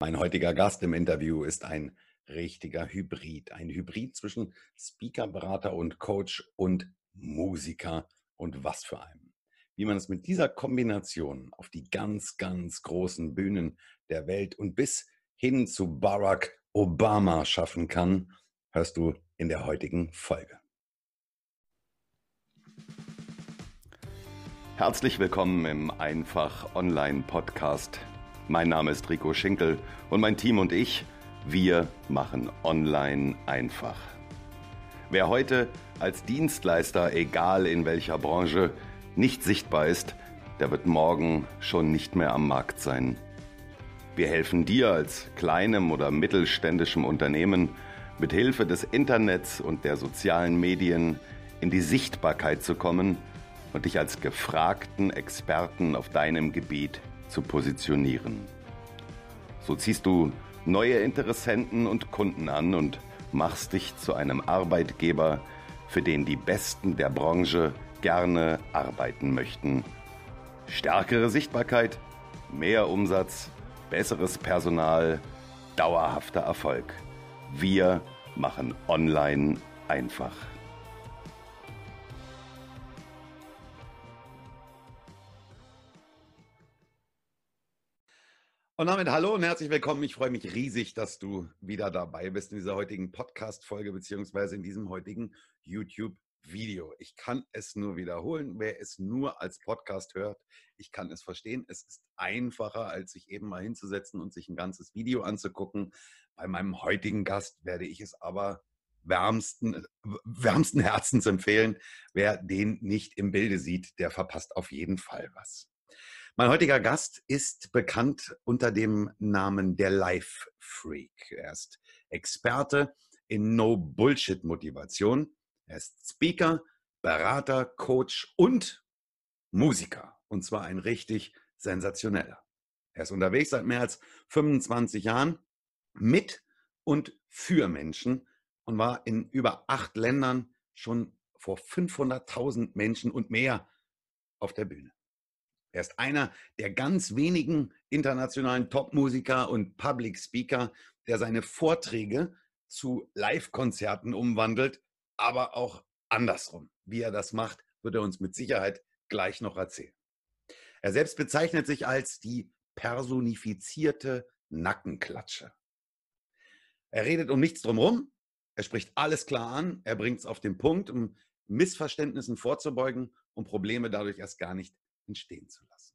Mein heutiger Gast im Interview ist ein richtiger Hybrid. Ein Hybrid zwischen Speaker, Berater und Coach und Musiker und was für einem. Wie man es mit dieser Kombination auf die ganz, ganz großen Bühnen der Welt und bis hin zu Barack Obama schaffen kann, hörst du in der heutigen Folge. Herzlich willkommen im Einfach Online Podcast mein Name ist Rico Schinkel und mein Team und ich, wir machen online einfach. Wer heute als Dienstleister, egal in welcher Branche, nicht sichtbar ist, der wird morgen schon nicht mehr am Markt sein. Wir helfen dir als kleinem oder mittelständischem Unternehmen mit Hilfe des Internets und der sozialen Medien in die Sichtbarkeit zu kommen und dich als gefragten Experten auf deinem Gebiet zu positionieren. So ziehst du neue Interessenten und Kunden an und machst dich zu einem Arbeitgeber, für den die Besten der Branche gerne arbeiten möchten. Stärkere Sichtbarkeit, mehr Umsatz, besseres Personal, dauerhafter Erfolg. Wir machen online einfach. Und damit hallo und herzlich willkommen. Ich freue mich riesig, dass du wieder dabei bist in dieser heutigen Podcast-Folge beziehungsweise in diesem heutigen YouTube-Video. Ich kann es nur wiederholen. Wer es nur als Podcast hört, ich kann es verstehen. Es ist einfacher, als sich eben mal hinzusetzen und sich ein ganzes Video anzugucken. Bei meinem heutigen Gast werde ich es aber wärmsten, wärmsten Herzens empfehlen. Wer den nicht im Bilde sieht, der verpasst auf jeden Fall was. Mein heutiger Gast ist bekannt unter dem Namen der Life Freak. Er ist Experte in No-Bullshit-Motivation. Er ist Speaker, Berater, Coach und Musiker. Und zwar ein richtig sensationeller. Er ist unterwegs seit mehr als 25 Jahren mit und für Menschen und war in über acht Ländern schon vor 500.000 Menschen und mehr auf der Bühne. Er ist einer der ganz wenigen internationalen Top-Musiker und Public Speaker, der seine Vorträge zu Live-Konzerten umwandelt, aber auch andersrum. Wie er das macht, wird er uns mit Sicherheit gleich noch erzählen. Er selbst bezeichnet sich als die personifizierte Nackenklatsche. Er redet um nichts drumherum, er spricht alles klar an, er bringt es auf den Punkt, um Missverständnissen vorzubeugen und Probleme dadurch erst gar nicht entstehen zu lassen.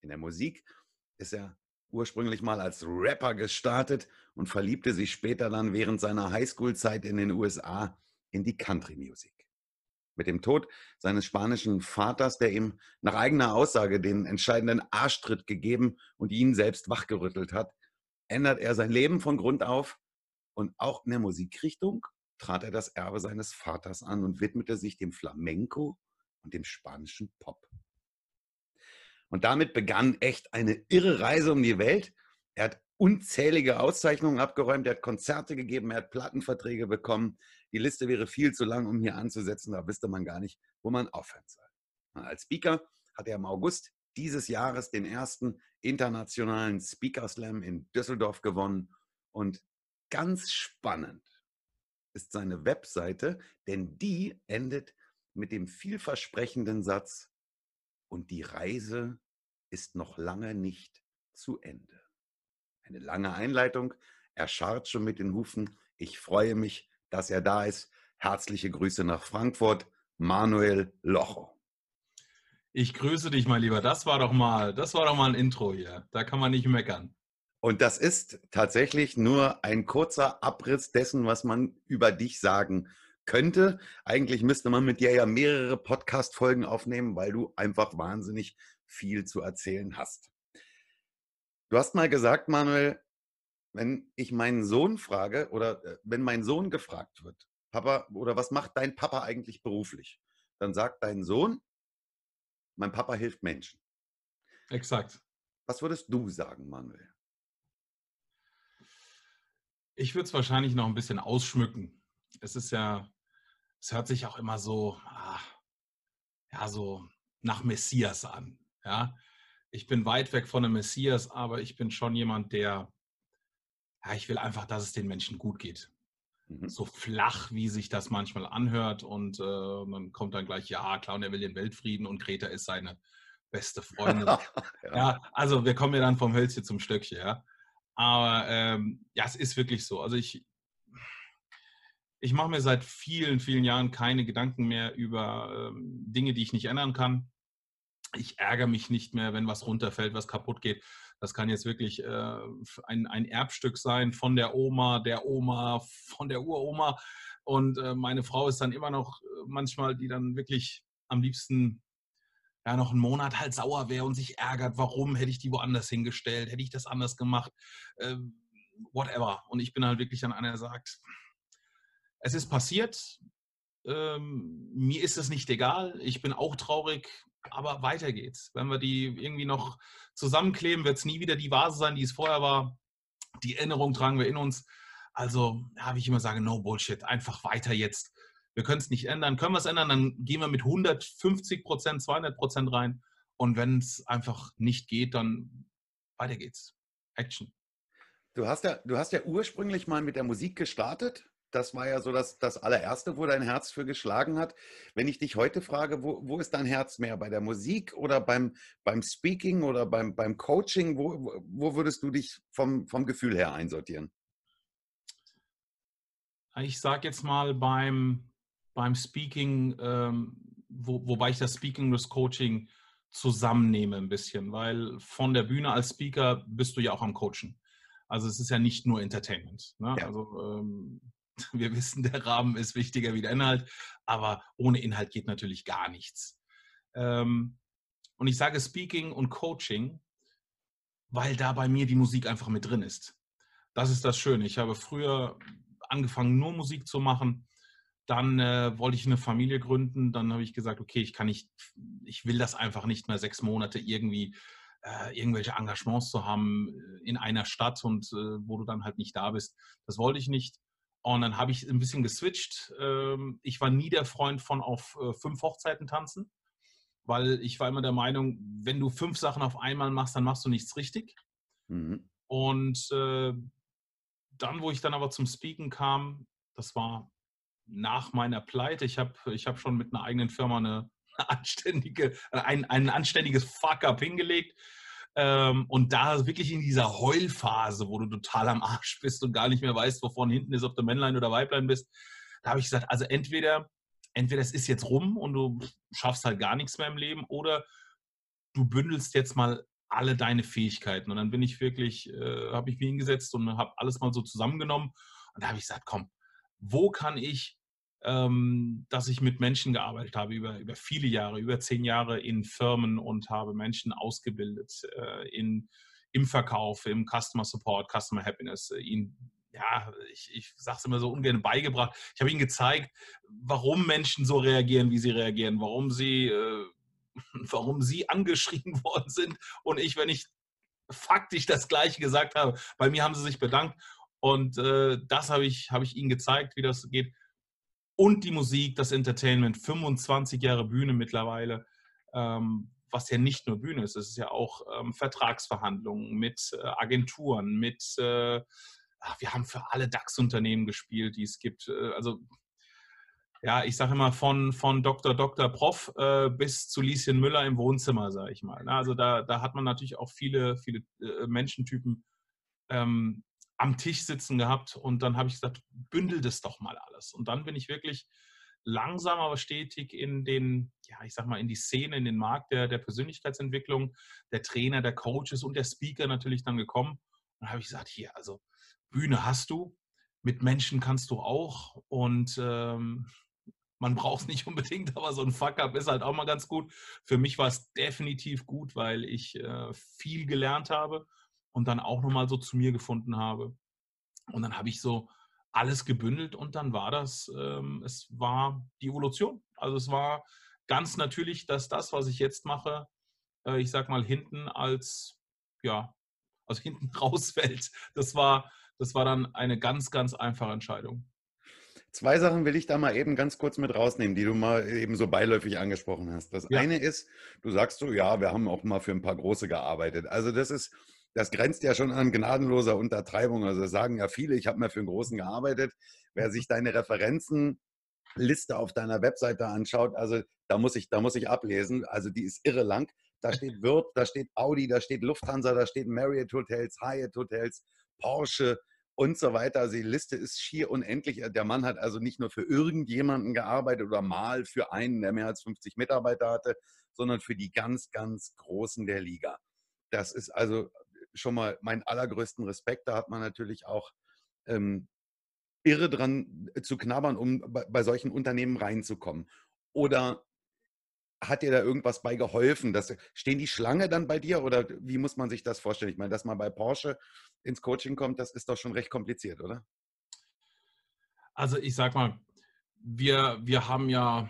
In der Musik ist er ursprünglich mal als Rapper gestartet und verliebte sich später dann während seiner Highschool-Zeit in den USA in die Country Music. Mit dem Tod seines spanischen Vaters, der ihm nach eigener Aussage den entscheidenden Arschtritt gegeben und ihn selbst wachgerüttelt hat, ändert er sein Leben von Grund auf und auch in der Musikrichtung trat er das Erbe seines Vaters an und widmete sich dem Flamenco und dem spanischen Pop. Und damit begann echt eine irre Reise um die Welt. Er hat unzählige Auszeichnungen abgeräumt, er hat Konzerte gegeben, er hat Plattenverträge bekommen. Die Liste wäre viel zu lang, um hier anzusetzen, da wüsste man gar nicht, wo man aufhören soll. Als Speaker hat er im August dieses Jahres den ersten internationalen Speaker Slam in Düsseldorf gewonnen. Und ganz spannend ist seine Webseite, denn die endet mit dem vielversprechenden Satz, und die Reise ist noch lange nicht zu Ende. Eine lange Einleitung. Er scharrt schon mit den Hufen. Ich freue mich, dass er da ist. Herzliche Grüße nach Frankfurt. Manuel Locho. Ich grüße dich, mein Lieber. Das war doch mal, das war doch mal ein Intro hier. Da kann man nicht meckern. Und das ist tatsächlich nur ein kurzer Abriss dessen, was man über dich sagen könnte. Eigentlich müsste man mit dir ja mehrere Podcast-Folgen aufnehmen, weil du einfach wahnsinnig viel zu erzählen hast. Du hast mal gesagt, Manuel, wenn ich meinen Sohn frage oder äh, wenn mein Sohn gefragt wird, Papa, oder was macht dein Papa eigentlich beruflich? Dann sagt dein Sohn, mein Papa hilft Menschen. Exakt. Was würdest du sagen, Manuel? Ich würde es wahrscheinlich noch ein bisschen ausschmücken. Es ist ja es hört sich auch immer so, ah, ja, so nach Messias an. Ja, ich bin weit weg von einem Messias, aber ich bin schon jemand, der ja, ich will einfach, dass es den Menschen gut geht. Mhm. So flach, wie sich das manchmal anhört. Und äh, dann kommt dann gleich, ja, klar, und er will den Weltfrieden und Greta ist seine beste Freundin. ja. ja. also wir kommen ja dann vom Hölzchen zum Stöckchen, ja. Aber ähm, ja, es ist wirklich so. Also ich, ich mache mir seit vielen, vielen Jahren keine Gedanken mehr über ähm, Dinge, die ich nicht ändern kann. Ich ärgere mich nicht mehr, wenn was runterfällt, was kaputt geht. Das kann jetzt wirklich äh, ein, ein Erbstück sein von der Oma, der Oma, von der Uroma. Und äh, meine Frau ist dann immer noch äh, manchmal, die dann wirklich am liebsten ja, noch einen Monat halt sauer wäre und sich ärgert, warum hätte ich die woanders hingestellt, hätte ich das anders gemacht, äh, whatever. Und ich bin halt wirklich dann einer, der sagt, es ist passiert, ähm, mir ist es nicht egal, ich bin auch traurig, aber weiter geht's. Wenn wir die irgendwie noch zusammenkleben, wird es nie wieder die Vase sein, die es vorher war. Die Erinnerung tragen wir in uns. Also habe ich immer sagen, no Bullshit, einfach weiter jetzt. Wir können es nicht ändern. Können wir es ändern, dann gehen wir mit 150 Prozent, 200 Prozent rein. Und wenn es einfach nicht geht, dann weiter geht's. Action. Du hast ja, du hast ja ursprünglich mal mit der Musik gestartet das war ja so das, das allererste, wo dein Herz für geschlagen hat. Wenn ich dich heute frage, wo, wo ist dein Herz mehr? Bei der Musik oder beim, beim Speaking oder beim, beim Coaching? Wo, wo würdest du dich vom, vom Gefühl her einsortieren? Ich sage jetzt mal beim, beim Speaking, ähm, wo, wobei ich das Speaking und das Coaching zusammennehme ein bisschen, weil von der Bühne als Speaker bist du ja auch am Coachen. Also es ist ja nicht nur Entertainment. Ne? Ja. Also ähm, Wir wissen, der Rahmen ist wichtiger wie der Inhalt, aber ohne Inhalt geht natürlich gar nichts. Ähm, und ich sage Speaking und Coaching, weil da bei mir die Musik einfach mit drin ist. Das ist das Schöne. Ich habe früher angefangen, nur Musik zu machen. Dann äh, wollte ich eine Familie gründen. Dann habe ich gesagt, okay, ich kann nicht, ich will das einfach nicht mehr sechs Monate irgendwie äh, irgendwelche Engagements zu haben äh, in einer Stadt und äh, wo du dann halt nicht da bist. Das wollte ich nicht. Und dann habe ich ein bisschen geswitcht. Ähm, ich war nie der Freund von auf äh, fünf Hochzeiten tanzen, weil ich war immer der Meinung, wenn du fünf Sachen auf einmal machst, dann machst du nichts richtig. Mhm. Und äh, dann, wo ich dann aber zum Speaken kam, das war nach meiner Pleite. Ich habe ich hab schon mit einer eigenen Firma eine, anständige, äh, ein, ein anständiges Fuck-up hingelegt. Ähm, und da wirklich in dieser Heulphase, wo du total am Arsch bist und gar nicht mehr weißt, wovon hinten ist, ob du Männlein oder Weiblein bist, da habe ich gesagt, also entweder, entweder es ist jetzt rum und du schaffst halt gar nichts mehr im Leben oder du bündelst jetzt mal alle deine Fähigkeiten. Und dann bin ich wirklich, äh, habe ich mich hingesetzt und habe alles mal so zusammengenommen. Und da habe ich gesagt, komm, wo kann ich ähm, dass ich mit Menschen gearbeitet habe über, über viele Jahre, über zehn Jahre in Firmen und habe Menschen ausgebildet äh, in, im Verkauf, im Customer Support, Customer Happiness, äh, ihnen ja, ich, ich sage es immer so ungern beigebracht. Ich habe ihnen gezeigt, warum Menschen so reagieren, wie sie reagieren, warum sie, äh, warum sie angeschrien worden sind. Und ich, wenn ich faktisch das Gleiche gesagt habe, bei mir haben sie sich bedankt. Und äh, das habe ich, hab ich ihnen gezeigt, wie das geht und die Musik, das Entertainment, 25 Jahre Bühne mittlerweile, ähm, was ja nicht nur Bühne ist, es ist ja auch ähm, Vertragsverhandlungen mit äh, Agenturen, mit, äh, ach, wir haben für alle DAX-Unternehmen gespielt, die es gibt. Äh, also ja, ich sage immer von, von Dr. Dr. Prof äh, bis zu Lieschen Müller im Wohnzimmer, sage ich mal. Also da, da hat man natürlich auch viele, viele äh, Menschentypen ähm, am Tisch sitzen gehabt und dann habe ich gesagt, bündel das doch mal alles. Und dann bin ich wirklich langsam, aber stetig in den, ja, ich sag mal, in die Szene, in den Markt der, der Persönlichkeitsentwicklung, der Trainer, der Coaches und der Speaker natürlich dann gekommen. Und dann habe ich gesagt, hier, also Bühne hast du, mit Menschen kannst du auch und ähm, man braucht es nicht unbedingt, aber so ein Fuck-up ist halt auch mal ganz gut. Für mich war es definitiv gut, weil ich äh, viel gelernt habe und dann auch nochmal so zu mir gefunden habe. Und dann habe ich so alles gebündelt und dann war das, ähm, es war die Evolution. Also es war ganz natürlich, dass das, was ich jetzt mache, äh, ich sag mal hinten als, ja, also hinten rausfällt. Das war, das war dann eine ganz, ganz einfache Entscheidung. Zwei Sachen will ich da mal eben ganz kurz mit rausnehmen, die du mal eben so beiläufig angesprochen hast. Das ja. eine ist, du sagst so, ja, wir haben auch mal für ein paar große gearbeitet. Also das ist, das grenzt ja schon an gnadenloser Untertreibung. Also sagen ja viele, ich habe mal für einen Großen gearbeitet. Wer sich deine Referenzenliste auf deiner Webseite anschaut, also da muss ich, da muss ich ablesen. Also die ist irre lang. Da steht Wirt, da steht Audi, da steht Lufthansa, da steht Marriott Hotels, Hyatt Hotels, Porsche und so weiter. Also die Liste ist schier unendlich. Der Mann hat also nicht nur für irgendjemanden gearbeitet oder mal für einen, der mehr als 50 Mitarbeiter hatte, sondern für die ganz, ganz Großen der Liga. Das ist also schon mal mein allergrößten Respekt. Da hat man natürlich auch ähm, irre dran zu knabbern, um bei, bei solchen Unternehmen reinzukommen. Oder hat dir da irgendwas bei geholfen? Das, stehen die Schlange dann bei dir oder wie muss man sich das vorstellen? Ich meine, dass man bei Porsche ins Coaching kommt, das ist doch schon recht kompliziert, oder? Also ich sag mal, wir, wir haben ja,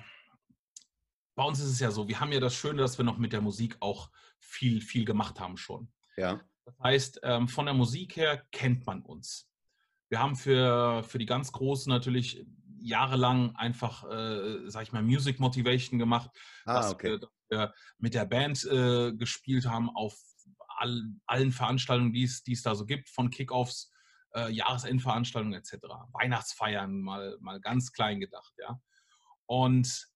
bei uns ist es ja so, wir haben ja das Schöne, dass wir noch mit der Musik auch viel, viel gemacht haben schon. Ja. Das heißt, ähm, von der Musik her kennt man uns. Wir haben für, für die ganz Großen natürlich jahrelang einfach, äh, sag ich mal, Music Motivation gemacht, ah, dass, okay. wir, dass, wir, mit der Band äh, gespielt haben auf all, allen Veranstaltungen, die es da so gibt, von Kickoffs, äh, Jahresendveranstaltungen etc., Weihnachtsfeiern, mal, mal ganz klein gedacht, ja. Und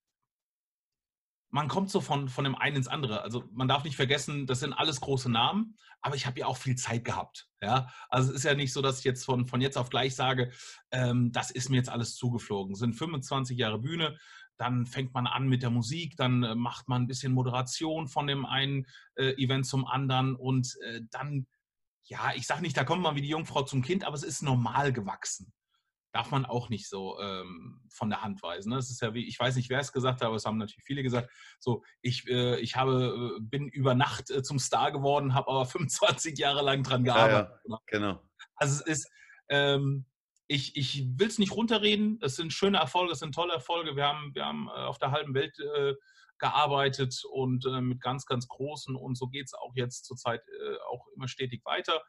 man kommt so von, von dem einen ins andere. Also man darf nicht vergessen, das sind alles große Namen, aber ich habe ja auch viel Zeit gehabt. Ja? Also es ist ja nicht so, dass ich jetzt von, von jetzt auf gleich sage, ähm, das ist mir jetzt alles zugeflogen. Es sind 25 Jahre Bühne, dann fängt man an mit der Musik, dann äh, macht man ein bisschen Moderation von dem einen äh, Event zum anderen und äh, dann, ja, ich sage nicht, da kommt man wie die Jungfrau zum Kind, aber es ist normal gewachsen darf man auch nicht so ähm, von der Hand weisen. Ne? Das ist ja wie, ich weiß nicht, wer es gesagt hat, aber es haben natürlich viele gesagt, so, ich, äh, ich habe, äh, bin über Nacht äh, zum Star geworden, habe aber 25 Jahre lang dran gearbeitet. Ja, ja, genau. Also es ist, ähm, ich, ich will es nicht runterreden, es sind schöne Erfolge, es sind tolle Erfolge. Wir haben, wir haben äh, auf der halben Welt äh, gearbeitet und äh, mit ganz, ganz großen und so geht es auch jetzt zurzeit auch immer stetig weiter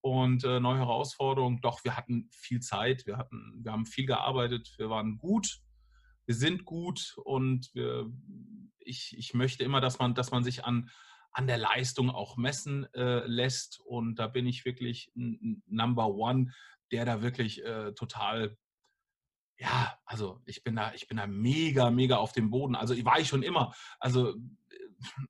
und äh, neue Herausforderungen. Doch, wir hatten viel Zeit, wir, hatten, wir haben viel gearbeitet, wir waren gut, wir sind gut und wir, ich, ich möchte immer, dass man, dass man sich an, an der Leistung auch messen äh, lässt. Und da bin ich wirklich ein, Number One, der da wirklich äh, total ja, also ich bin da, ich bin da mega, mega auf dem Boden. Also war ich schon immer. Also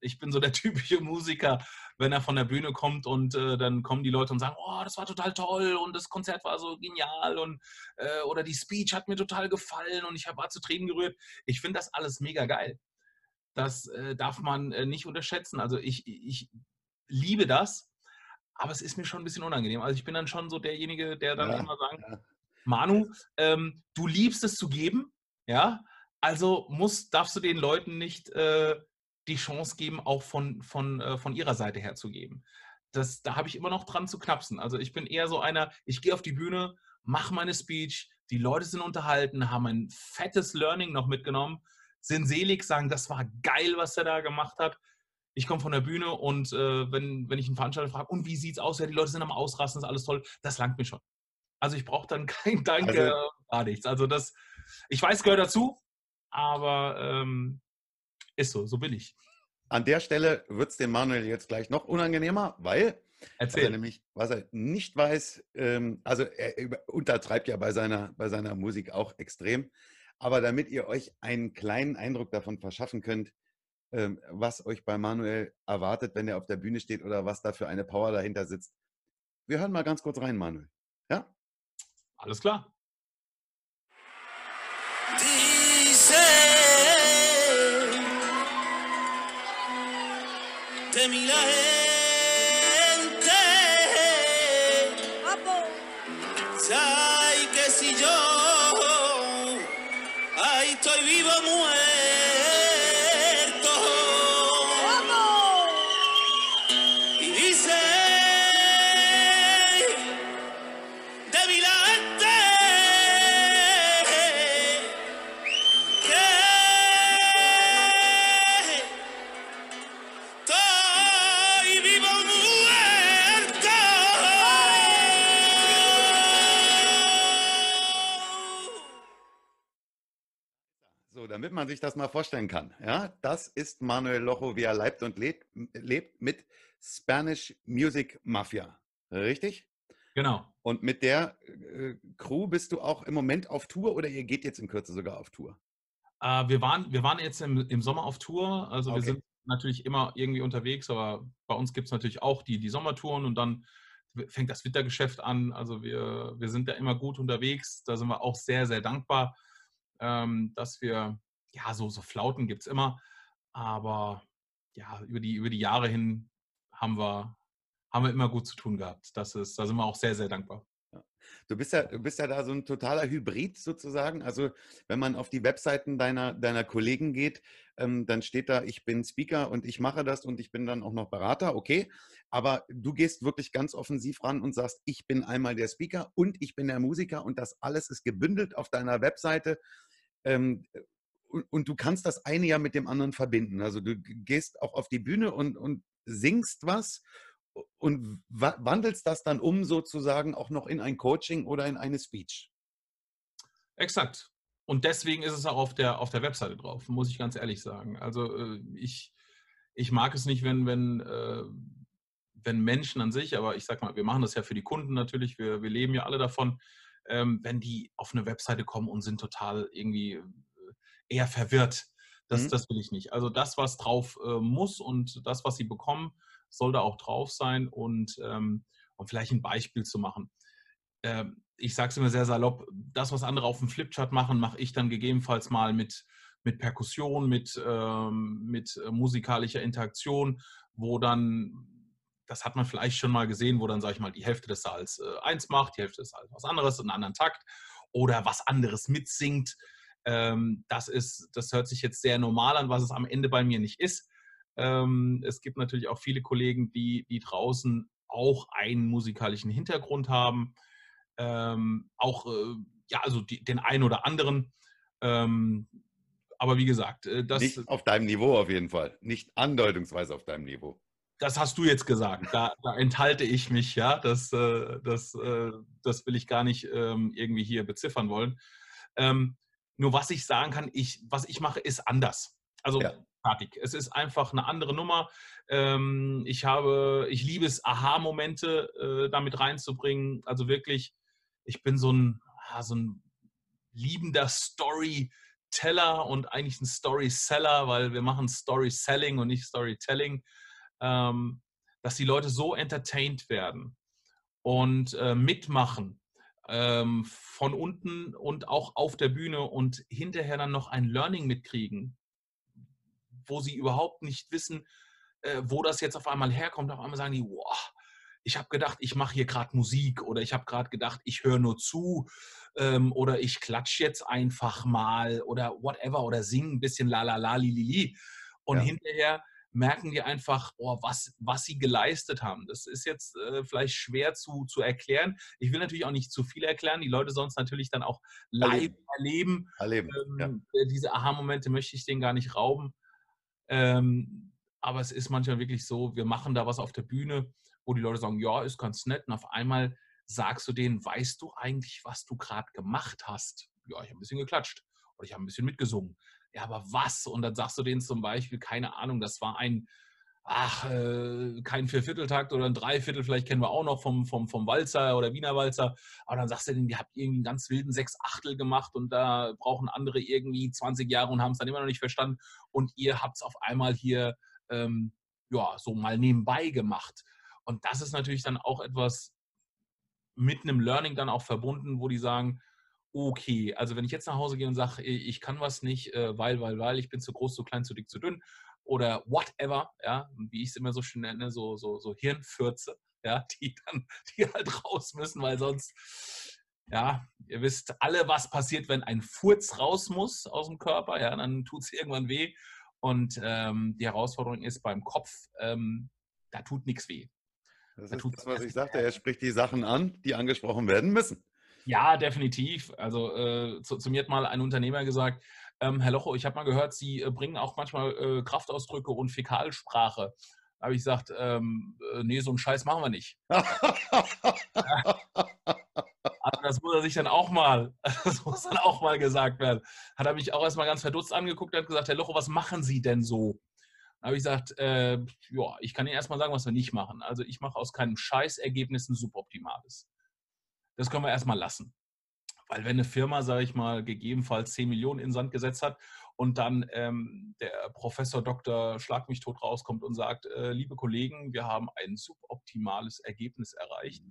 ich bin so der typische Musiker, wenn er von der Bühne kommt und äh, dann kommen die Leute und sagen, oh, das war total toll und das Konzert war so genial und äh, oder die Speech hat mir total gefallen und ich war zu Tränen gerührt. Ich finde das alles mega geil. Das äh, darf man äh, nicht unterschätzen. Also ich, ich liebe das, aber es ist mir schon ein bisschen unangenehm. Also ich bin dann schon so derjenige, der dann ja, immer sagt, ja. Manu, ähm, du liebst es zu geben, ja, also musst, darfst du den Leuten nicht äh, die Chance geben, auch von, von, äh, von ihrer Seite her zu geben. Das, da habe ich immer noch dran zu knapsen. Also ich bin eher so einer, ich gehe auf die Bühne, mache meine Speech, die Leute sind unterhalten, haben ein fettes Learning noch mitgenommen, sind selig, sagen, das war geil, was er da gemacht hat. Ich komme von der Bühne und äh, wenn, wenn ich einen Veranstalter frage, und wie sieht es aus? Ja, die Leute sind am Ausrasten, ist alles toll. Das langt mir schon. Also ich brauche dann kein Danke, also, gar nichts. Also das, ich weiß, gehört dazu, aber ähm, ist so, so bin ich. An der Stelle wird es dem Manuel jetzt gleich noch unangenehmer, weil Erzähl. Was er nämlich, was er nicht weiß, ähm, also er untertreibt ja bei seiner, bei seiner Musik auch extrem. Aber damit ihr euch einen kleinen Eindruck davon verschaffen könnt, ähm, was euch bei Manuel erwartet, wenn er auf der Bühne steht oder was da für eine Power dahinter sitzt. Wir hören mal ganz kurz rein, Manuel. Ja? Alles klar. De mi la man sich das mal vorstellen kann. Ja, das ist Manuel Locho, wie er lebt und lebt, lebt mit Spanish Music Mafia. Richtig? Genau. Und mit der äh, Crew bist du auch im Moment auf Tour oder ihr geht jetzt in Kürze sogar auf Tour? Äh, wir, waren, wir waren jetzt im, im Sommer auf Tour. Also Okay. wir sind natürlich immer irgendwie unterwegs, aber bei uns gibt es natürlich auch die, die Sommertouren und dann fängt das Wintergeschäft an. Also wir, wir sind da immer gut unterwegs. Da sind wir auch sehr, sehr dankbar, ähm, dass wir, ja, so, so Flauten gibt es immer. Aber ja, über die, über die Jahre hin haben wir, haben wir immer gut zu tun gehabt. Das ist, da sind wir auch sehr, sehr dankbar. Du bist ja, bist ja da so ein totaler Hybrid sozusagen. Also wenn man auf die Webseiten deiner, deiner Kollegen geht, ähm, dann steht da, ich bin Speaker und ich mache das und ich bin dann auch noch Berater, okay. Aber du gehst wirklich ganz offensiv ran und sagst, ich bin einmal der Speaker und ich bin der Musiker und das alles ist gebündelt auf deiner Webseite. Ähm, und, du kannst das eine ja mit dem anderen verbinden. Also du gehst auch auf die Bühne und, und singst was und wa- wandelst das dann um sozusagen auch noch in ein Coaching oder in eine Speech. Exakt. Und deswegen ist es auch auf der, auf der Webseite drauf, muss ich ganz ehrlich sagen. Also äh, ich, ich mag es nicht, wenn, wenn, äh, wenn Menschen an sich, aber ich sag mal, wir machen das ja für die Kunden natürlich, wir, wir leben ja alle davon, ähm, wenn die auf eine Webseite kommen und sind total irgendwie eher verwirrt. Das, Mhm. das will ich nicht. Also das, was drauf äh, muss und das, was sie bekommen, soll da auch drauf sein und um vielleicht ein Beispiel zu machen. Ähm, ich sage es immer sehr salopp, das, was andere auf dem Flipchart machen, mache ich dann gegebenenfalls mal mit, mit Perkussion, mit, ähm, mit äh, musikalischer Interaktion, wo dann, das hat man vielleicht schon mal gesehen, wo dann, sage ich mal, die Hälfte des Saals äh, eins macht, die Hälfte des Saals was anderes, einen anderen Takt oder was anderes mitsingt. Ähm, das, ist, das hört sich jetzt sehr normal an, was es am Ende bei mir nicht ist. Ähm, es gibt natürlich auch viele Kollegen, die, die draußen auch einen musikalischen Hintergrund haben. Ähm, auch, äh, ja, also die, den einen oder anderen. Ähm, aber wie gesagt, äh, das, Nicht auf deinem Niveau auf jeden Fall. Nicht andeutungsweise auf deinem Niveau. das hast du jetzt gesagt. Da, da enthalte ich mich, ja. Das, äh, das, äh, das will ich gar nicht ähm, irgendwie hier beziffern wollen. Ähm, nur was ich sagen kann, ich, was ich mache, ist anders. Also Ja. fertig. Es ist einfach eine andere Nummer. Ähm, ich habe, ich liebe es, Aha-Momente äh, damit reinzubringen. Also wirklich, ich bin so ein, ah, so ein liebender Storyteller und eigentlich ein Storyseller, weil wir machen Storyselling und nicht Storytelling, ähm, dass die Leute so entertained werden und äh, mitmachen ähm, von unten und auch auf der Bühne und hinterher dann noch ein Learning mitkriegen, wo sie überhaupt nicht wissen, äh, wo das jetzt auf einmal herkommt. Auf einmal sagen die, wow, ich habe gedacht, ich mache hier gerade Musik oder ich habe gerade gedacht, ich höre nur zu ähm, oder ich klatsche jetzt einfach mal oder whatever oder singe ein bisschen la la la li li li. Und Ja. hinterher merken die einfach, oh, was, was sie geleistet haben. Das ist jetzt äh, vielleicht schwer zu, zu erklären. Ich will natürlich auch nicht zu viel erklären. Die Leute es natürlich dann auch live Erleben. erleben. Erleben. Ja. Ähm, äh, Diese Aha-Momente möchte ich denen gar nicht rauben. Ähm, aber es ist manchmal wirklich so, wir machen da was auf der Bühne, wo die Leute sagen, ja, ist ganz nett. Und auf einmal sagst du denen, weißt du eigentlich, was du gerade gemacht hast? Ja, ich habe ein bisschen geklatscht oder ich habe ein bisschen mitgesungen. Ja, aber was? Und dann sagst du denen zum Beispiel, keine Ahnung, das war ein, ach, äh, kein Viervierteltakt oder ein Dreiviertel, vielleicht kennen wir auch noch vom, vom, vom Walzer oder Wiener Walzer. Aber dann sagst du denen, ihr habt irgendwie einen ganz wilden Sechsachtel gemacht und da brauchen andere irgendwie 20 Jahre und haben es dann immer noch nicht verstanden. Und ihr habt es auf einmal hier, ähm, ja, so mal nebenbei gemacht. Und das ist natürlich dann auch etwas mit einem Learning dann auch verbunden, wo die sagen, okay, also wenn ich jetzt nach Hause gehe und sage, ich kann was nicht, äh, weil, weil, weil, ich bin zu groß, zu klein, zu dick, zu dünn oder whatever, ja, wie ich es immer so schön nenne, so, so, so Hirnfürze, ja, die dann, die halt raus müssen, weil sonst, ja, ihr wisst alle, was passiert, wenn ein Furz raus muss aus dem Körper, ja, dann tut es irgendwann weh. Und ähm, die Herausforderung ist beim Kopf, ähm, da tut nichts weh. Das Da ist das, was ich sagte. Er spricht die Sachen an, die angesprochen werden müssen. Ja, definitiv. Also äh, zu, zu mir hat mal ein Unternehmer gesagt, ähm, Herr Locho, ich habe mal gehört, Sie äh, bringen auch manchmal äh, Kraftausdrücke und Fäkalsprache. Da habe ich gesagt, ähm, äh, nee, so einen Scheiß machen wir nicht. Also das, muss, er sich dann auch mal, das muss dann auch mal gesagt werden, hat er mich auch erstmal ganz verdutzt angeguckt und hat gesagt, Herr Locho, was machen Sie denn so? Da habe ich gesagt, äh, ja, ich kann Ihnen erstmal sagen, was wir nicht machen. Also ich mache aus keinem Scheißergebnis ein suboptimales. Das können wir erstmal lassen. Weil wenn eine Firma, sage ich mal, gegebenenfalls 10 Millionen in den Sand gesetzt hat und dann ähm, der Professor Dr. Schlag mich tot rauskommt und sagt, äh, liebe Kollegen, wir haben ein suboptimales Ergebnis erreicht,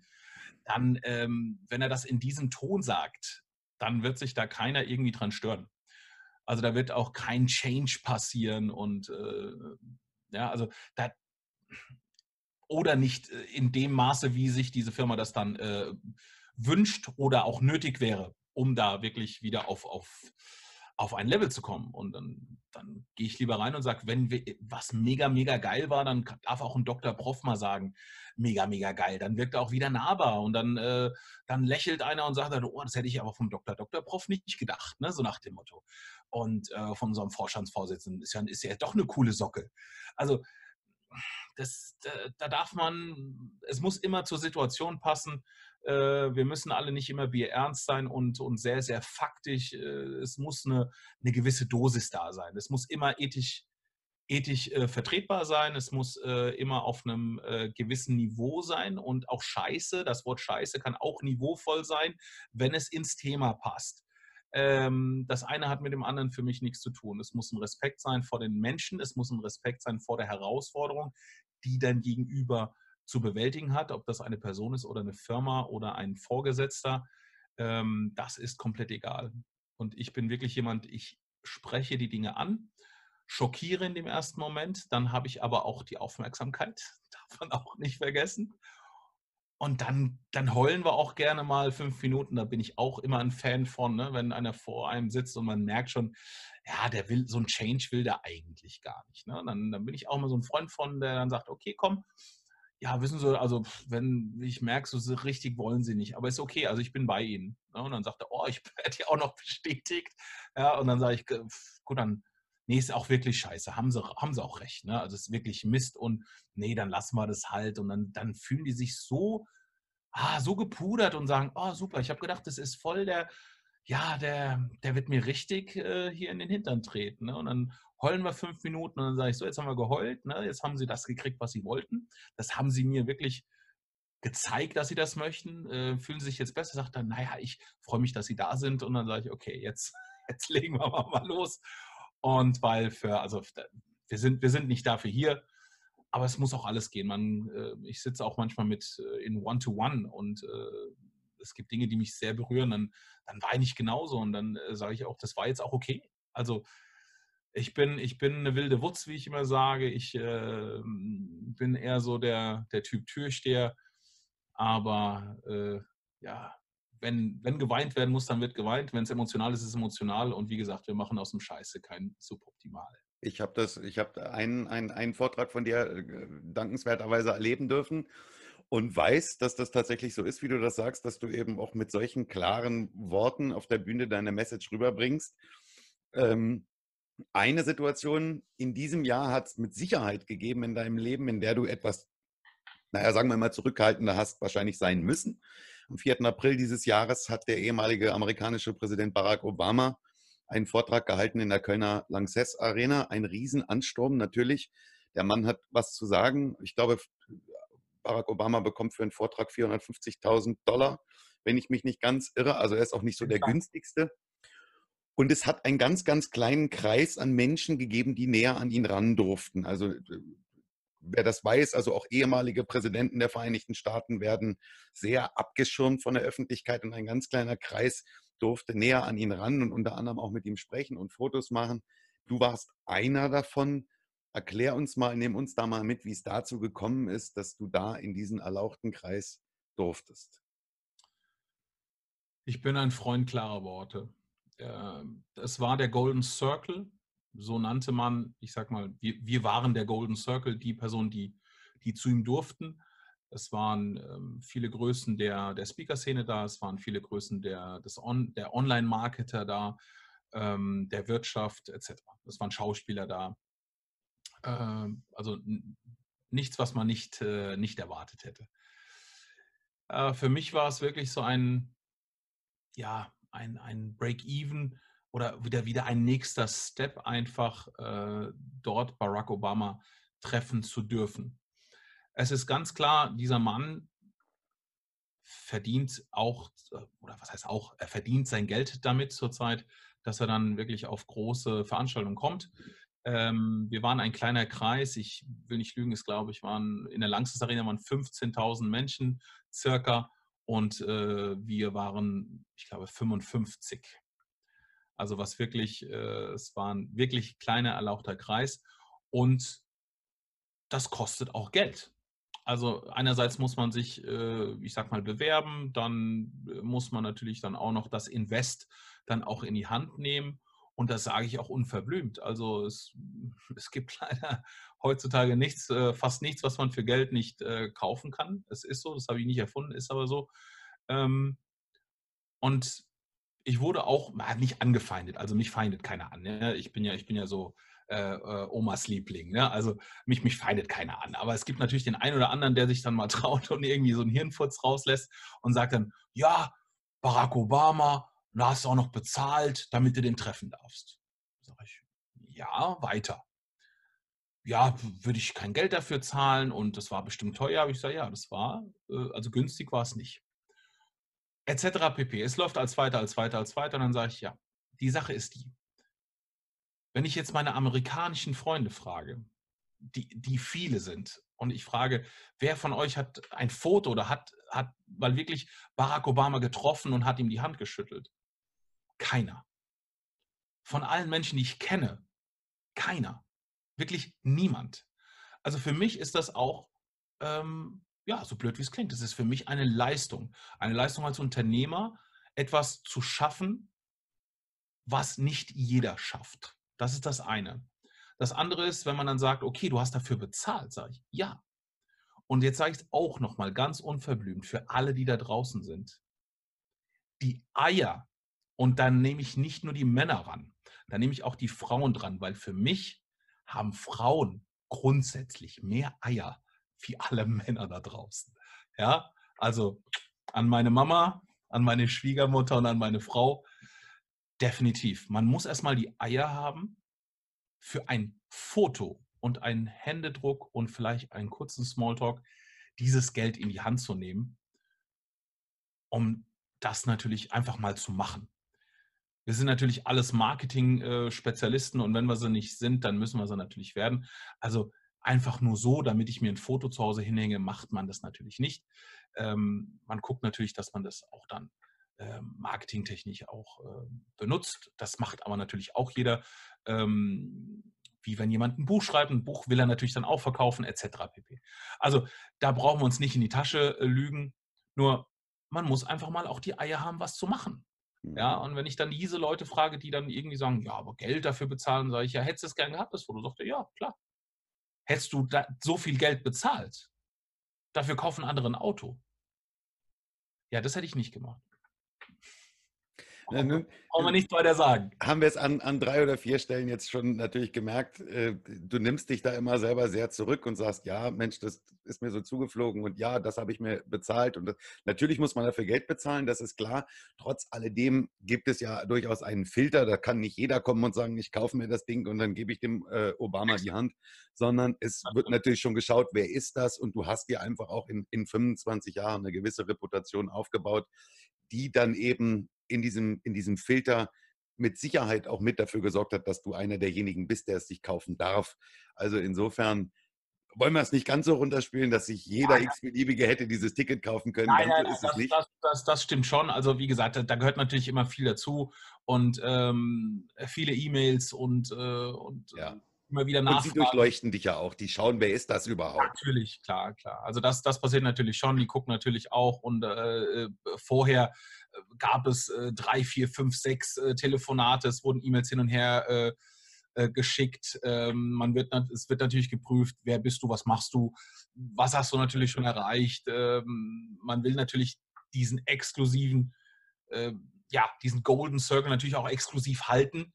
dann, ähm, wenn er das in diesem Ton sagt, dann wird sich da keiner irgendwie dran stören. Also da wird auch kein Change passieren und äh, ja, also da oder nicht äh, in dem Maße, wie sich diese Firma das dann äh, wünscht oder auch nötig wäre, um da wirklich wieder auf, auf, auf ein Level zu kommen. Und dann, dann gehe ich lieber rein und sage, wenn wir, was mega, mega geil war, dann darf auch ein Dr. Prof mal sagen, mega, mega geil. Dann wirkt er auch wieder nahbar und dann, äh, dann lächelt einer und sagt, oh, das hätte ich aber vom Dr. Dr. Prof nicht gedacht, ne? so nach dem Motto. Und äh, von unserem Vorstandsvorsitzenden ist ja, ist ja doch eine coole Socke. Also das, da, da, darf man, es muss immer zur Situation passen. Äh, wir müssen alle nicht immer ernst sein und, und sehr, sehr faktisch. Äh, es muss eine, eine gewisse Dosis da sein. Es muss immer ethisch, ethisch äh, vertretbar sein. Es muss äh, immer auf einem äh, gewissen Niveau sein und auch Scheiße, das Wort Scheiße kann auch niveauvoll sein, wenn es ins Thema passt. Ähm, das eine hat mit dem anderen für mich nichts zu tun. Es muss ein Respekt sein vor den Menschen, es muss ein Respekt sein vor der Herausforderung, die dein Gegenüber zu bewältigen hat, ob das eine Person ist oder eine Firma oder ein Vorgesetzter, ähm, das ist komplett egal. Und ich bin wirklich jemand, ich spreche die Dinge an, schockiere in dem ersten Moment, dann habe ich aber auch die Aufmerksamkeit, darf man auch nicht vergessen. Und dann, dann heulen wir auch gerne mal fünf Minuten. Da bin ich auch immer ein Fan von, ne? wenn einer vor einem sitzt und man merkt schon, ja, der will, so ein Change will der eigentlich gar nicht. Ne? Dann, dann bin ich auch mal so ein Freund von, der dann sagt, okay, komm, ja, wissen Sie, also wenn ich merke, so richtig wollen Sie nicht, aber ist okay, also ich bin bei Ihnen. Ne? Und dann sagt er, oh, ich werde ja auch noch bestätigt. Ja, und dann sage ich, gut, dann, nee, ist auch wirklich scheiße, haben Sie, haben Sie auch recht. Ne? Also es ist wirklich Mist und nee, dann lassen wir das halt. Und dann, dann fühlen die sich so, ah, so gepudert und sagen, oh, super, ich habe gedacht, das ist voll der, ja, der, der wird mir richtig äh, hier in den Hintern treten. Ne? Und dann heulen wir fünf Minuten und dann sage ich so, jetzt haben wir geheult, ne? jetzt haben sie das gekriegt, was sie wollten. Das haben sie mir wirklich gezeigt, dass sie das möchten, äh, fühlen sich jetzt besser, sagt dann, naja, ich freue mich, dass sie da sind und dann sage ich, okay, jetzt, jetzt legen wir mal los. Und weil für, also wir sind, wir sind nicht dafür hier, aber es muss auch alles gehen. Man, äh, ich sitze auch manchmal mit äh, in One-to-One -One und äh, es gibt Dinge, die mich sehr berühren, dann, dann weine ich genauso und dann äh, sage ich auch, das war jetzt auch okay. Also ich bin, ich bin eine wilde Wutz, wie ich immer sage. Ich äh, bin eher so der, der Typ Türsteher. Aber äh, ja, wenn, wenn geweint werden muss, dann wird geweint. Wenn es emotional ist, ist es emotional. Und wie gesagt, wir machen aus dem Scheiße kein Suboptimal. Ich habe das, ich habe einen, einen, einen Vortrag von dir äh, dankenswerterweise erleben dürfen und weiß, dass das tatsächlich so ist, wie du das sagst, dass du eben auch mit solchen klaren Worten auf der Bühne deine Message rüberbringst. Ähm, eine Situation in diesem Jahr hat es mit Sicherheit gegeben in deinem Leben, in der du etwas, naja, sagen wir mal, zurückhaltender hast wahrscheinlich sein müssen. Am 4. April dieses Jahres hat der ehemalige amerikanische Präsident Barack Obama einen Vortrag gehalten in der Kölner Lanxess Arena. Ein Riesenansturm natürlich. Der Mann hat was zu sagen. Ich glaube, Barack Obama bekommt für einen Vortrag 450.000 Dollar, wenn ich mich nicht ganz irre. Also er ist auch nicht so der günstigste. Und es hat einen ganz, ganz kleinen Kreis an Menschen gegeben, die näher an ihn ran durften. Also wer das weiß, also auch ehemalige Präsidenten der Vereinigten Staaten werden sehr abgeschirmt von der Öffentlichkeit und ein ganz kleiner Kreis durfte näher an ihn ran und unter anderem auch mit ihm sprechen und Fotos machen. Du warst einer davon. Erklär uns mal, nimm uns da mal mit, wie es dazu gekommen ist, dass du da in diesen erlauchten Kreis durftest. Ich bin ein Freund klarer Worte. Es war der Golden Circle, so nannte man, ich sag mal, wir, wir waren der Golden Circle, die Personen, die, die zu ihm durften. Es waren ähm, viele Größen der, der Speaker-Szene da, es waren viele Größen der, des On, der Online-Marketer da, ähm, der Wirtschaft etc. Es waren Schauspieler da. Ähm, also nichts, was man nicht, äh, nicht erwartet hätte. Äh, für mich war es wirklich so ein, ja, ein, ein Break-Even oder wieder, wieder ein nächster Step einfach äh, dort Barack Obama treffen zu dürfen. Es ist ganz klar, dieser Mann verdient auch, oder was heißt auch, er verdient sein Geld damit zurzeit, dass er dann wirklich auf große Veranstaltungen kommt. Ähm, wir waren ein kleiner Kreis, ich will nicht lügen, es glaube ich, waren in der Langsys Arena waren 15.000 Menschen circa und äh, wir waren, ich glaube, 55. Also was wirklich, äh, es war ein wirklich kleiner erlauchter Kreis und das kostet auch Geld. Also einerseits muss man sich, äh, ich sag mal, bewerben, dann äh, muss man natürlich dann auch noch das Invest dann auch in die Hand nehmen. Und das sage ich auch unverblümt. Also es, es gibt leider heutzutage nichts, äh, fast nichts, was man für Geld nicht kaufen kann. Es ist so, das habe ich nicht erfunden, ist aber so. Ähm, und ich wurde auch nicht angefeindet, also mich feindet keiner an. Ne? Ich bin ja, ich bin ja so äh, äh, Omas Liebling. Ne? Also mich, mich feindet keiner an. Aber es gibt natürlich den einen oder anderen, der sich dann mal traut und irgendwie so einen Hirnfurz rauslässt und sagt dann, ja, Barack Obama, da hast du auch noch bezahlt, damit du den treffen darfst. Sag ich, ja, weiter. Ja, würde ich kein Geld dafür zahlen und das war bestimmt teuer. Aber ich sage, ja, das war, äh, also günstig war es nicht. Etc. pp. Es läuft als weiter, als weiter, als weiter. Und dann sage ich, ja, die Sache ist die. Wenn ich jetzt meine amerikanischen Freunde frage, die, die viele sind, und ich frage, wer von euch hat ein Foto oder hat, hat mal wirklich Barack Obama getroffen und hat ihm die Hand geschüttelt? Keiner. Von allen Menschen, die ich kenne, keiner. Wirklich niemand. Also für mich ist das auch, ähm, ja, so blöd wie es klingt, es ist für mich eine Leistung. Eine Leistung als Unternehmer, etwas zu schaffen, was nicht jeder schafft. Das ist das eine. Das andere ist, wenn man dann sagt, okay, du hast dafür bezahlt, sage ich, ja. Und jetzt sage ich es auch nochmal ganz unverblümt für alle, die da draußen sind. Die Eier, und dann nehme ich nicht nur die Männer ran, dann nehme ich auch die Frauen dran, weil für mich haben Frauen grundsätzlich mehr Eier wie alle Männer da draußen. Ja, also an meine Mama, an meine Schwiegermutter und an meine Frau, Definitiv. Man muss erstmal die Eier haben, für ein Foto und einen Händedruck und vielleicht einen kurzen Smalltalk dieses Geld in die Hand zu nehmen, um das natürlich einfach mal zu machen. Wir sind natürlich alles Marketing-Spezialisten und wenn wir sie nicht sind, dann müssen wir sie natürlich werden. Also einfach nur so, damit ich mir ein Foto zu Hause hinhänge, macht man das natürlich nicht. Ähm, man guckt natürlich, dass man das auch dann ähm, marketingtechnisch auch ähm, benutzt. Das macht aber natürlich auch jeder. Wie wenn jemand ein Buch schreibt, ein Buch will er natürlich dann auch verkaufen, etc. pp. Also da brauchen wir uns nicht in die Tasche äh, lügen. Nur man muss einfach mal auch die Eier haben, was zu machen. Ja, mhm. und wenn ich dann diese Leute frage, die dann irgendwie sagen, ja, aber Geld dafür bezahlen, sage ich, ja, hättest du es gern gehabt, das Foto? Sagt er, ja, klar. Hättest du so viel Geld bezahlt, dafür kaufen andere ein Auto. Ja, das hätte ich nicht gemacht. Nun, Brauchen wir nichts weiter sagen. Haben wir es an, an drei oder vier Stellen jetzt schon natürlich gemerkt, äh, du nimmst dich da immer selber sehr zurück und sagst, ja, Mensch, das ist mir so zugeflogen und ja, das habe ich mir bezahlt. Und das, natürlich muss man dafür Geld bezahlen, das ist klar. Trotz alledem gibt es ja durchaus einen Filter. Da kann nicht jeder kommen und sagen, ich kaufe mir das Ding und dann gebe ich dem äh, Obama die Hand, sondern es wird natürlich schon geschaut, wer ist das? Und du hast dir einfach auch in, in 25 Jahren eine gewisse Reputation aufgebaut, die dann eben in diesem, in diesem Filter mit Sicherheit auch mit dafür gesorgt hat, dass du einer derjenigen bist, der es sich kaufen darf. Also insofern wollen wir es nicht ganz so runterspielen, dass sich jeder ja, x-beliebige hätte dieses Ticket kaufen können. Nein, nein, so das, das, das, das, stimmt schon. Also wie gesagt, da gehört natürlich immer viel dazu und ähm, viele E-Mails und, äh, und ja. immer wieder nachfragen. Und sie durchleuchten dich ja auch. Die schauen, wer ist das überhaupt? Natürlich, klar, klar. Also das, das passiert natürlich schon. Die gucken natürlich auch und äh, äh vorher gab es äh, drei, vier, fünf, sechs äh, Telefonate, es wurden E-Mails hin und her äh, äh, geschickt. Ähm, man wird, es wird natürlich geprüft, wer bist du, was machst du, was hast du natürlich schon erreicht. Ähm, man will natürlich diesen exklusiven, äh, ja, diesen Golden Circle natürlich auch exklusiv halten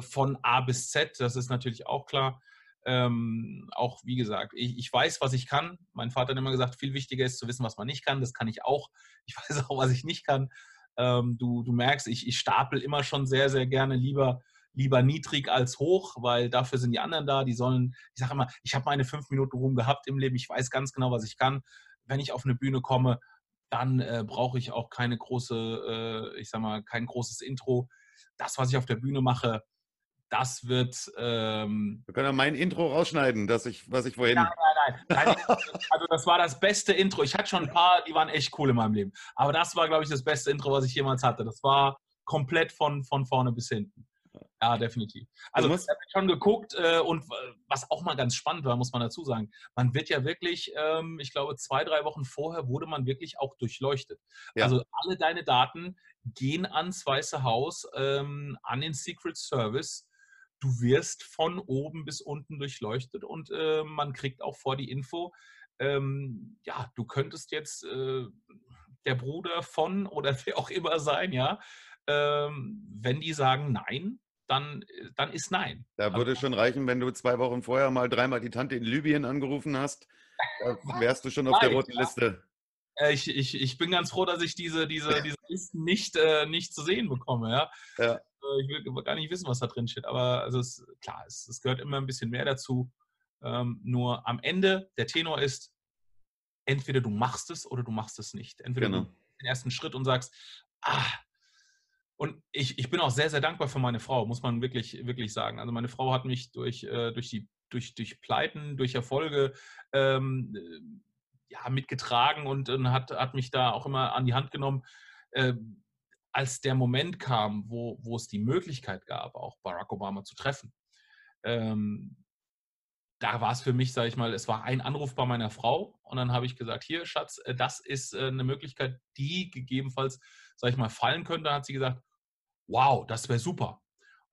von A bis Z. Das ist natürlich auch klar. Ähm, auch wie gesagt, ich, ich, weiß, was ich kann. Mein Vater hat immer gesagt, viel wichtiger ist zu wissen, was man nicht kann. Das kann ich auch. Ich weiß auch, was ich nicht kann. Ähm, du, du merkst, ich, ich stapel immer schon sehr, sehr gerne lieber, lieber niedrig als hoch, weil dafür sind die anderen da. Die sollen, ich sage immer, ich habe meine fünf Minuten Ruhm gehabt im Leben. Ich weiß ganz genau, was ich kann. Wenn ich auf eine Bühne komme, dann äh, brauche ich auch keine große, äh, ich sag mal, kein großes Intro. Das, was ich auf der Bühne mache, das wird. Ähm, Wir können ja mein Intro rausschneiden, das ich, was ich vorhin. Nein, nein, nein. also, das war das beste Intro. Ich hatte schon ein paar, die waren echt cool in meinem Leben. Aber das war, glaube ich, das beste Intro, was ich jemals hatte. Das war komplett von, von vorne bis hinten. Ja, definitiv. Also, ich habe schon geguckt äh, und was auch mal ganz spannend war, muss man dazu sagen, man wird ja wirklich, ähm, ich glaube, zwei, drei Wochen vorher wurde man wirklich auch durchleuchtet. Ja. Also, alle deine Daten gehen ans Weiße Haus, ähm, an den Secret Service. Du wirst von oben bis unten durchleuchtet und äh, man kriegt auch vor die Info, ähm, ja, du könntest jetzt äh, der Bruder von oder wer auch immer sein, ja. Ähm, wenn die sagen nein, dann, äh, dann ist nein. Da also würde schon reichen, wenn du zwei Wochen vorher mal dreimal die Tante in Libyen angerufen hast. Da wärst du schon auf der roten Liste. Äh, ich, ich, ich bin ganz froh, dass ich diese, diese, diese Listen nicht, äh, nicht zu sehen bekomme. Ja? ja. Äh, ich will gar nicht wissen, was da drin steht. Aber also es, klar, es, es gehört immer ein bisschen mehr dazu. Ähm, nur am Ende, der Tenor ist, entweder du machst es oder du machst es nicht. Entweder genau. du den ersten Schritt und sagst, ah, und ich, ich bin auch sehr, sehr dankbar für meine Frau, muss man wirklich, wirklich sagen. Also meine Frau hat mich durch, äh, durch, die, durch, durch Pleiten, durch Erfolge ähm, äh, ja, mitgetragen und, und, hat, hat mich da auch immer an die Hand genommen. Äh, als der Moment kam, wo, wo es die Möglichkeit gab, auch Barack Obama zu treffen, ähm, da war es für mich, sage ich mal, es war ein Anruf bei meiner Frau und dann habe ich gesagt, hier Schatz, äh, das ist äh, eine Möglichkeit, die gegebenenfalls, sage ich mal, fallen könnte. Da hat sie gesagt, wow, das wäre super.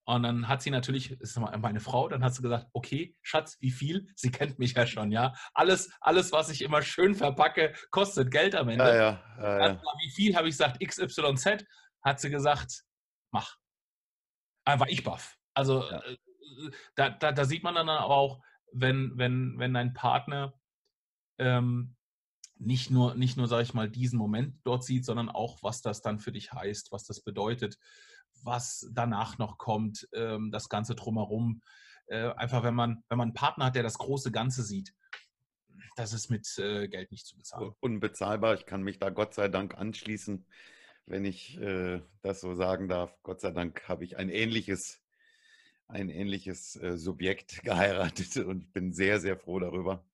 Und dann hat sie natürlich, das ist meine Frau, dann hat sie gesagt, okay, Schatz, wie viel? Sie kennt mich ja schon, ja. Alles, alles, was ich immer schön verpacke, kostet Geld am Ende. Ja, ja, ja. Wie viel habe ich gesagt? XYZ, hat sie gesagt, mach. Einfach ich baff. Also ja. Äh, da, da, da, sieht man dann aber auch, wenn, wenn, wenn dein Partner ähm, nicht nur, nicht nur, sage ich mal, diesen Moment dort sieht, sondern auch, was das dann für dich heißt, was das bedeutet was danach noch kommt, ähm, das Ganze drumherum. Äh, einfach, wenn man, wenn man einen Partner hat, der das große Ganze sieht, das ist mit äh, Geld nicht zu bezahlen. Unbezahlbar. Ich kann mich da Gott sei Dank anschließen, wenn ich äh, das so sagen darf. Gott sei Dank habe ich ein ähnliches, ein ähnliches äh, Subjekt geheiratet und bin sehr, sehr froh darüber.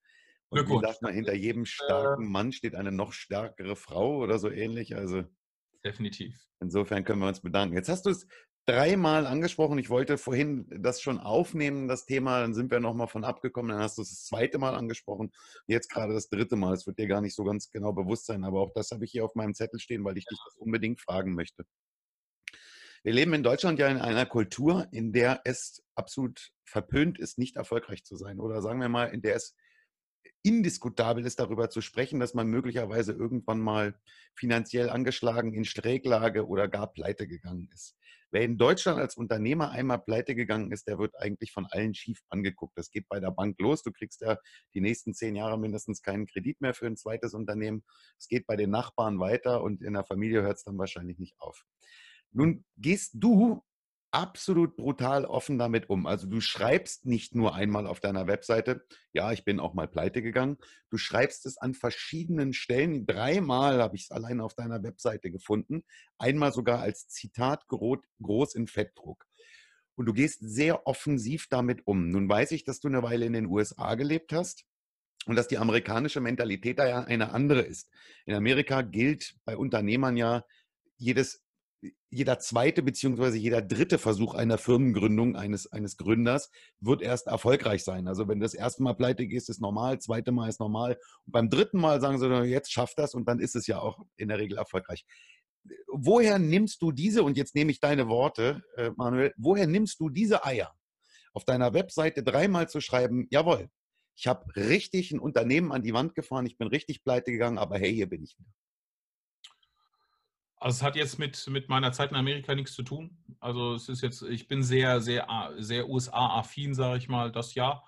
Und wie sagt man, hinter jedem starken Mann steht eine noch stärkere Frau oder so ähnlich. Also definitiv. Insofern können wir uns bedanken. Jetzt hast du es dreimal angesprochen. Ich wollte vorhin das schon aufnehmen, das Thema. Dann sind wir nochmal von abgekommen. Dann hast du es das zweite Mal angesprochen. Jetzt gerade das dritte Mal. Es wird dir gar nicht so ganz genau bewusst sein. Aber auch das habe ich hier auf meinem Zettel stehen, weil ich dich das unbedingt fragen möchte. Wir leben in Deutschland ja in einer Kultur, in der es absolut verpönt ist, nicht erfolgreich zu sein. Oder sagen wir mal, in der es indiskutabel ist, darüber zu sprechen, dass man möglicherweise irgendwann mal finanziell angeschlagen in Sträglage oder gar pleite gegangen ist. Wer in Deutschland als Unternehmer einmal pleite gegangen ist, der wird eigentlich von allen schief angeguckt. Das geht bei der Bank los. Du kriegst ja die nächsten zehn Jahre mindestens keinen Kredit mehr für ein zweites Unternehmen. Es geht bei den Nachbarn weiter und in der Familie hört es dann wahrscheinlich nicht auf. Nun gehst du absolut brutal offen damit um. Also du schreibst nicht nur einmal auf deiner Webseite, ja, ich bin auch mal pleite gegangen. Du schreibst es an verschiedenen Stellen. Dreimal habe ich es allein auf deiner Webseite gefunden. Einmal sogar als Zitat groß in Fettdruck. Und du gehst sehr offensiv damit um. Nun weiß ich, dass du eine Weile in den USA gelebt hast und dass die amerikanische Mentalität da ja eine andere ist. In Amerika gilt bei Unternehmern ja jedes jeder zweite beziehungsweise jeder dritte Versuch einer Firmengründung eines, eines Gründers wird erst erfolgreich sein. Also wenn das erste Mal pleite geht, ist normal, zweite Mal ist normal. Und beim dritten Mal sagen sie, jetzt schafft das und dann ist es ja auch in der Regel erfolgreich. Woher nimmst du diese, und jetzt nehme ich deine Worte, äh, Manuel, woher nimmst du diese Eier, auf deiner Webseite dreimal zu schreiben, jawohl, ich habe richtig ein Unternehmen an die Wand gefahren, ich bin richtig pleite gegangen, aber hey, hier bin ich wieder. Also es hat jetzt mit, mit meiner Zeit in Amerika nichts zu tun. Also es ist jetzt, ich bin sehr, sehr, sehr USA-affin, sage ich mal, das Jahr.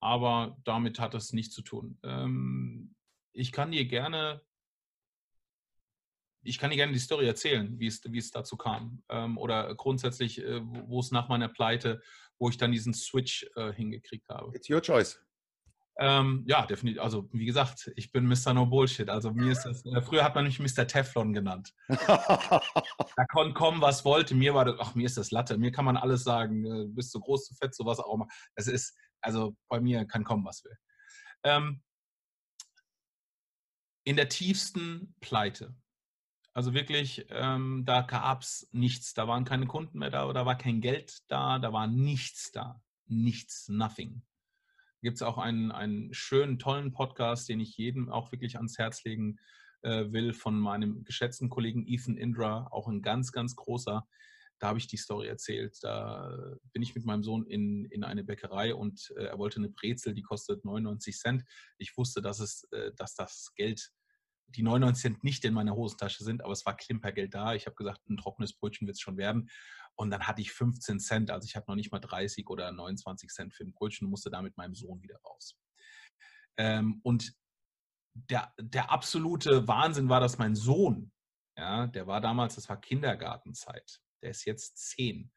Aber damit hat es nichts zu tun. Ähm, ich kann dir gerne ich kann dir gerne die Story erzählen, wie es, wie es dazu kam. Ähm, oder grundsätzlich, äh, wo es nach meiner Pleite, wo ich dann diesen Switch äh, hingekriegt habe. It's your choice. Ähm, ja, definitiv. Also, wie gesagt, ich bin Mr. No Bullshit. Also, mir ist das, äh, früher hat man mich Mr. Teflon genannt. da konnte kommen, was wollte. Mir war das, ach, mir ist das Latte. Mir kann man alles sagen. Äh, bist du groß, zu fett, sowas auch mal. Es ist, also, bei mir kann kommen, was will. Ähm, in der tiefsten Pleite. Also wirklich, ähm, da gab es nichts. Da waren keine Kunden mehr da, da war kein Geld da, da war nichts da. Nichts, nothing gibt es auch einen, einen schönen, tollen Podcast, den ich jedem auch wirklich ans Herz legen äh, will, von meinem geschätzten Kollegen Ethan Indra, auch ein ganz, ganz großer. Da habe ich die Story erzählt. Da bin ich mit meinem Sohn in, in eine Bäckerei und äh, er wollte eine Brezel, die kostet 99 Cent. Ich wusste, dass, es, äh, dass das Geld die 99 Cent nicht in meiner Hosentasche sind, aber es war Klimpergeld da. Ich habe gesagt, ein trockenes Brötchen wird es schon werden. Und dann hatte ich 15 Cent, also ich hatte noch nicht mal 30 oder 29 Cent für ein Brötchen und musste da mit meinem Sohn wieder raus. Ähm, und der, der absolute Wahnsinn war, dass mein Sohn, ja, der war damals, das war Kindergartenzeit, der ist jetzt zehn.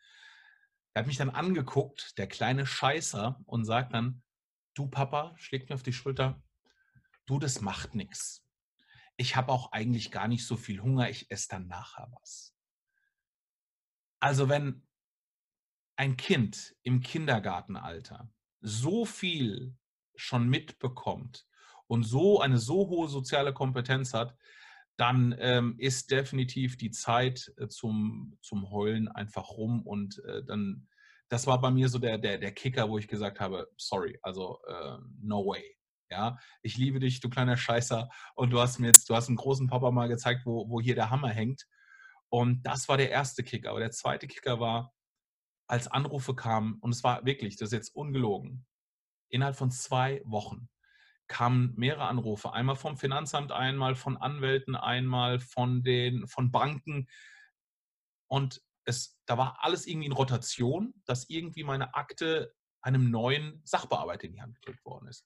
Der hat mich dann angeguckt, der kleine Scheißer, und sagt dann, du Papa, schlägt mir auf die Schulter, du, das macht nichts ich habe auch eigentlich gar nicht so viel Hunger, ich esse dann nachher was. Also wenn ein Kind im Kindergartenalter so viel schon mitbekommt und so eine so hohe soziale Kompetenz hat, dann ähm, ist definitiv die Zeit äh, zum, zum Heulen einfach rum und äh, dann, das war bei mir so der, der, der Kicker, wo ich gesagt habe, sorry, also äh, no way. Ja, ich liebe dich, du kleiner Scheißer. Und du hast mir jetzt, du hast einen großen Papa mal gezeigt, wo, wo hier der Hammer hängt. Und das war der erste Kicker. Aber der zweite Kicker war, als Anrufe kamen, und es war wirklich, das ist jetzt ungelogen, innerhalb von zwei Wochen kamen mehrere Anrufe. Einmal vom Finanzamt, einmal von Anwälten, einmal von den, von Banken. Und es, da war alles irgendwie in Rotation, dass irgendwie meine Akte einem neuen Sachbearbeiter in die Hand gedrückt worden ist.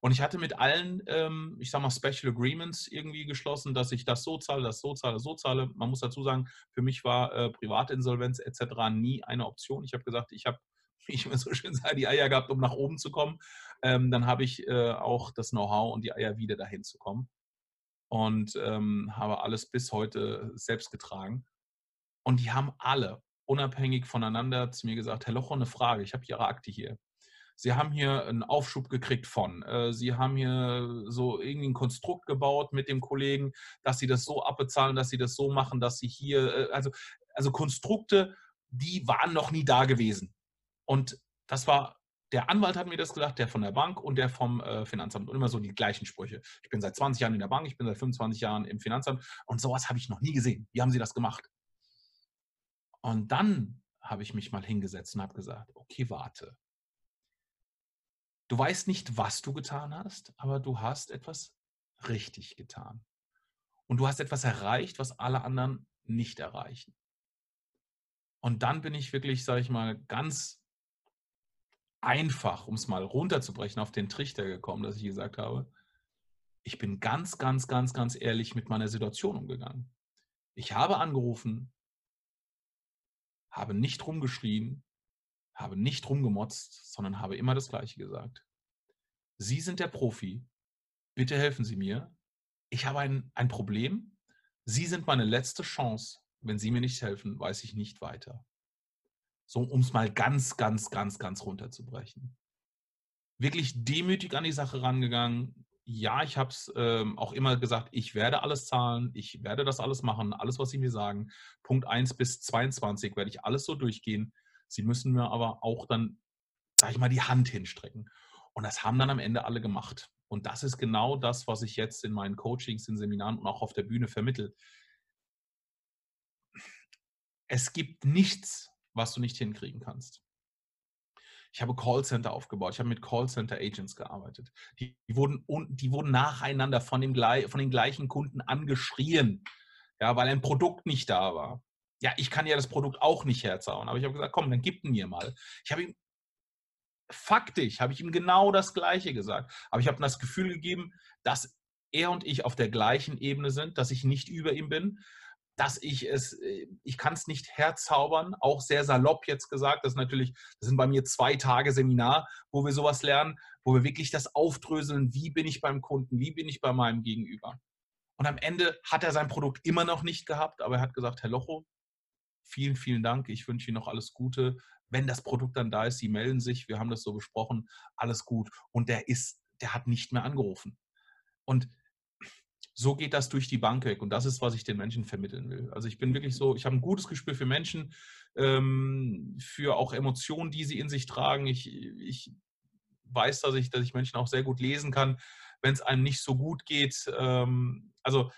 Und ich hatte mit allen, ähm, ich sag mal, Special Agreements irgendwie geschlossen, dass ich das so zahle, das so zahle, so zahle. Man muss dazu sagen, für mich war äh, Privatinsolvenz etc. nie eine Option. Ich habe gesagt, ich habe, wie ich immer so schön sage, die Eier gehabt, um nach oben zu kommen. Ähm, dann habe ich äh, auch das Know-how und die Eier wieder dahin zu kommen. Und ähm, habe alles bis heute selbst getragen. Und die haben alle unabhängig voneinander zu mir gesagt, Herr Locho, eine Frage, ich habe Ihre Akte hier. Sie haben hier einen Aufschub gekriegt von. Äh, Sie haben hier so irgendwie ein Konstrukt gebaut mit dem Kollegen, dass Sie das so abbezahlen, dass Sie das so machen, dass Sie hier, äh, also, also Konstrukte, die waren noch nie da gewesen. Und das war der Anwalt hat mir das gesagt, der von der Bank und der vom äh, Finanzamt. Und immer so die gleichen Sprüche. Ich bin seit 20 Jahren in der Bank, ich bin seit 25 Jahren im Finanzamt und sowas habe ich noch nie gesehen. Wie haben Sie das gemacht? Und dann habe ich mich mal hingesetzt und habe gesagt, okay, warte. Du weißt nicht, was du getan hast, aber du hast etwas richtig getan. Und du hast etwas erreicht, was alle anderen nicht erreichen. Und dann bin ich wirklich, sage ich mal, ganz einfach, um es mal runterzubrechen, auf den Trichter gekommen, dass ich gesagt habe, ich bin ganz, ganz, ganz, ganz ehrlich mit meiner Situation umgegangen. Ich habe angerufen, habe nicht rumgeschrien, habe nicht rumgemotzt, sondern habe immer das Gleiche gesagt. Sie sind der Profi. Bitte helfen Sie mir. Ich habe ein, ein Problem. Sie sind meine letzte Chance. Wenn Sie mir nicht helfen, weiß ich nicht weiter. So, um es mal ganz, ganz, ganz, ganz runterzubrechen. Wirklich demütig an die Sache rangegangen. Ja, ich habe es ähm, auch immer gesagt, ich werde alles zahlen, ich werde das alles machen, alles, was Sie mir sagen. Punkt 1 bis 22 werde ich alles so durchgehen. Sie müssen mir aber auch dann, sag ich mal, die Hand hinstrecken. Und das haben dann am Ende alle gemacht. Und das ist genau das, was ich jetzt in meinen Coachings, in Seminaren und auch auf der Bühne vermittel. Es gibt nichts, was du nicht hinkriegen kannst. Ich habe Callcenter aufgebaut. Ich habe mit Callcenter Agents gearbeitet. Die, die, wurden, die wurden nacheinander von, dem, von den gleichen Kunden angeschrien, ja, weil ein Produkt nicht da war ja, ich kann ja das Produkt auch nicht herzauen. Aber ich habe gesagt, komm, dann gib mir mal. Ich habe ihm, faktisch, habe ich ihm genau das Gleiche gesagt. Aber ich habe ihm das Gefühl gegeben, dass er und ich auf der gleichen Ebene sind, dass ich nicht über ihm bin, dass ich es, äh, ich kann es nicht herzaubern, auch sehr salopp jetzt gesagt. Das ist natürlich, das sind bei mir zwei Tage Seminar, wo wir sowas lernen, wo wir wirklich das aufdröseln, wie bin ich beim Kunden, wie bin ich bei meinem Gegenüber. Und am Ende hat er sein Produkt immer noch nicht gehabt, aber er hat gesagt, Herr Locho, vielen, vielen Dank, ich wünsche Ihnen noch alles Gute. Wenn das Produkt dann da ist, Sie melden sich, wir haben das so besprochen, alles gut. Und der ist, der hat nicht mehr angerufen. Und so geht das durch die Bank weg. Und das ist, was ich den Menschen vermitteln will. Also ich bin wirklich so, ich habe ein gutes Gespür für Menschen, ähm, für auch Emotionen, die sie in sich tragen. Ich, ich weiß, dass ich, dass ich Menschen auch sehr gut lesen kann, wenn es einem nicht so gut geht. Ähm, also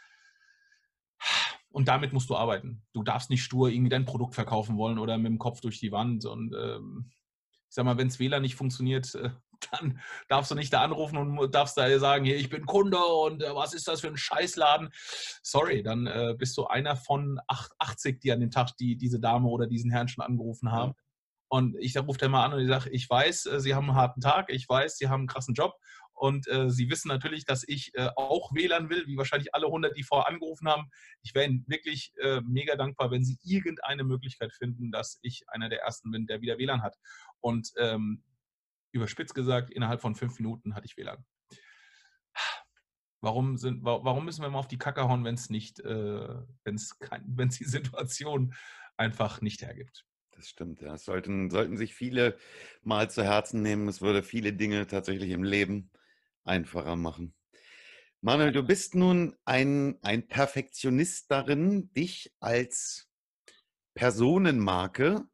und damit musst du arbeiten. Du darfst nicht stur irgendwie dein Produkt verkaufen wollen oder mit dem Kopf durch die Wand. Und ähm, ich sag mal, wenn es WLAN nicht funktioniert, äh, dann darfst du nicht da anrufen und darfst da sagen, hier, ich bin Kunde und äh, was ist das für ein Scheißladen? Sorry, dann äh, bist du einer von 80, die an dem Tag die, diese Dame oder diesen Herrn schon angerufen haben. Und ich rufe dann mal an und ich sage, ich weiß, äh, Sie haben einen harten Tag, ich weiß, Sie haben einen krassen Job und äh, Sie wissen natürlich, dass ich äh, auch wählen will, wie wahrscheinlich alle 100, die vorher angerufen haben. Ich wäre Ihnen wirklich äh, mega dankbar, wenn Sie irgendeine Möglichkeit finden, dass ich einer der Ersten bin, der wieder WLAN hat. Und ähm, überspitzt gesagt, innerhalb von fünf Minuten hatte ich WLAN. Warum, sind, warum müssen wir mal auf die Kacke hauen, wenn es nicht, äh, wenn es die Situation einfach nicht hergibt? Das stimmt, ja. Das sollten, sollten sich viele mal zu Herzen nehmen. Es würde viele Dinge tatsächlich im Leben einfacher machen. Manuel, du bist nun ein, ein Perfektionist darin, dich als Personenmarke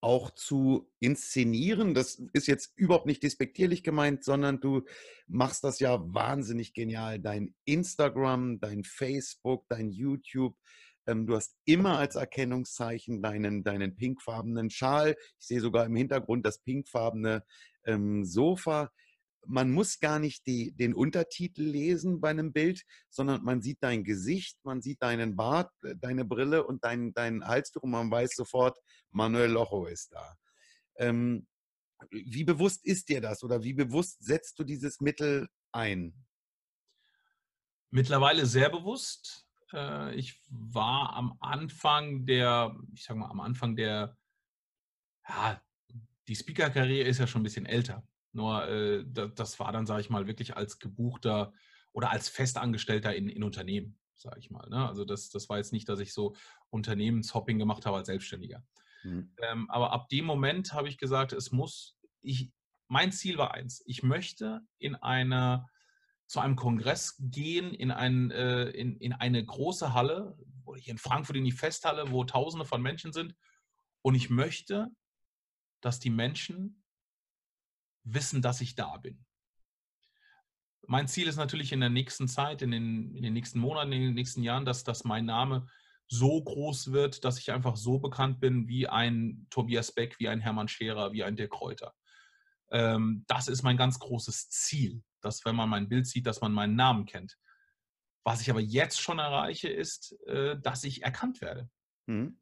auch zu inszenieren. Das ist jetzt überhaupt nicht despektierlich gemeint, sondern du machst das ja wahnsinnig genial. Dein Instagram, dein Facebook, dein YouTube. Ähm, du hast immer als Erkennungszeichen deinen, deinen pinkfarbenen Schal. Ich sehe sogar im Hintergrund das pinkfarbene ähm, Sofa man muss gar nicht die, den Untertitel lesen bei einem Bild, sondern man sieht dein Gesicht, man sieht deinen Bart, äh, deine Brille und dein, dein Halstuch und man weiß sofort, Manuel Locho ist da. Ähm, wie bewusst ist dir das oder wie bewusst setzt du dieses Mittel ein? Mittlerweile sehr bewusst. Äh, ich war am Anfang der, ich sag mal, am Anfang der, ja, die Speaker-Karriere ist ja schon ein bisschen älter. Nur äh, das war dann, sage ich mal, wirklich als gebuchter oder als Festangestellter in, in Unternehmen, sage ich mal. Ne? Also das, das war jetzt nicht, dass ich so Unternehmenshopping gemacht habe als Selbstständiger. Mhm. Ähm, aber ab dem Moment habe ich gesagt, es muss, ich, mein Ziel war eins, ich möchte in einer zu einem Kongress gehen, in, ein, äh, in, in eine große Halle, hier in Frankfurt in die Festhalle, wo Tausende von Menschen sind. Und ich möchte, dass die Menschen wissen, dass ich da bin. Mein Ziel ist natürlich in der nächsten Zeit, in den, in den nächsten Monaten, in den nächsten Jahren, dass, dass mein Name so groß wird, dass ich einfach so bekannt bin wie ein Tobias Beck, wie ein Hermann Scherer, wie ein Dirk Kräuter. Ähm, das ist mein ganz großes Ziel, dass wenn man mein Bild sieht, dass man meinen Namen kennt. Was ich aber jetzt schon erreiche, ist, äh, dass ich erkannt werde. Mhm.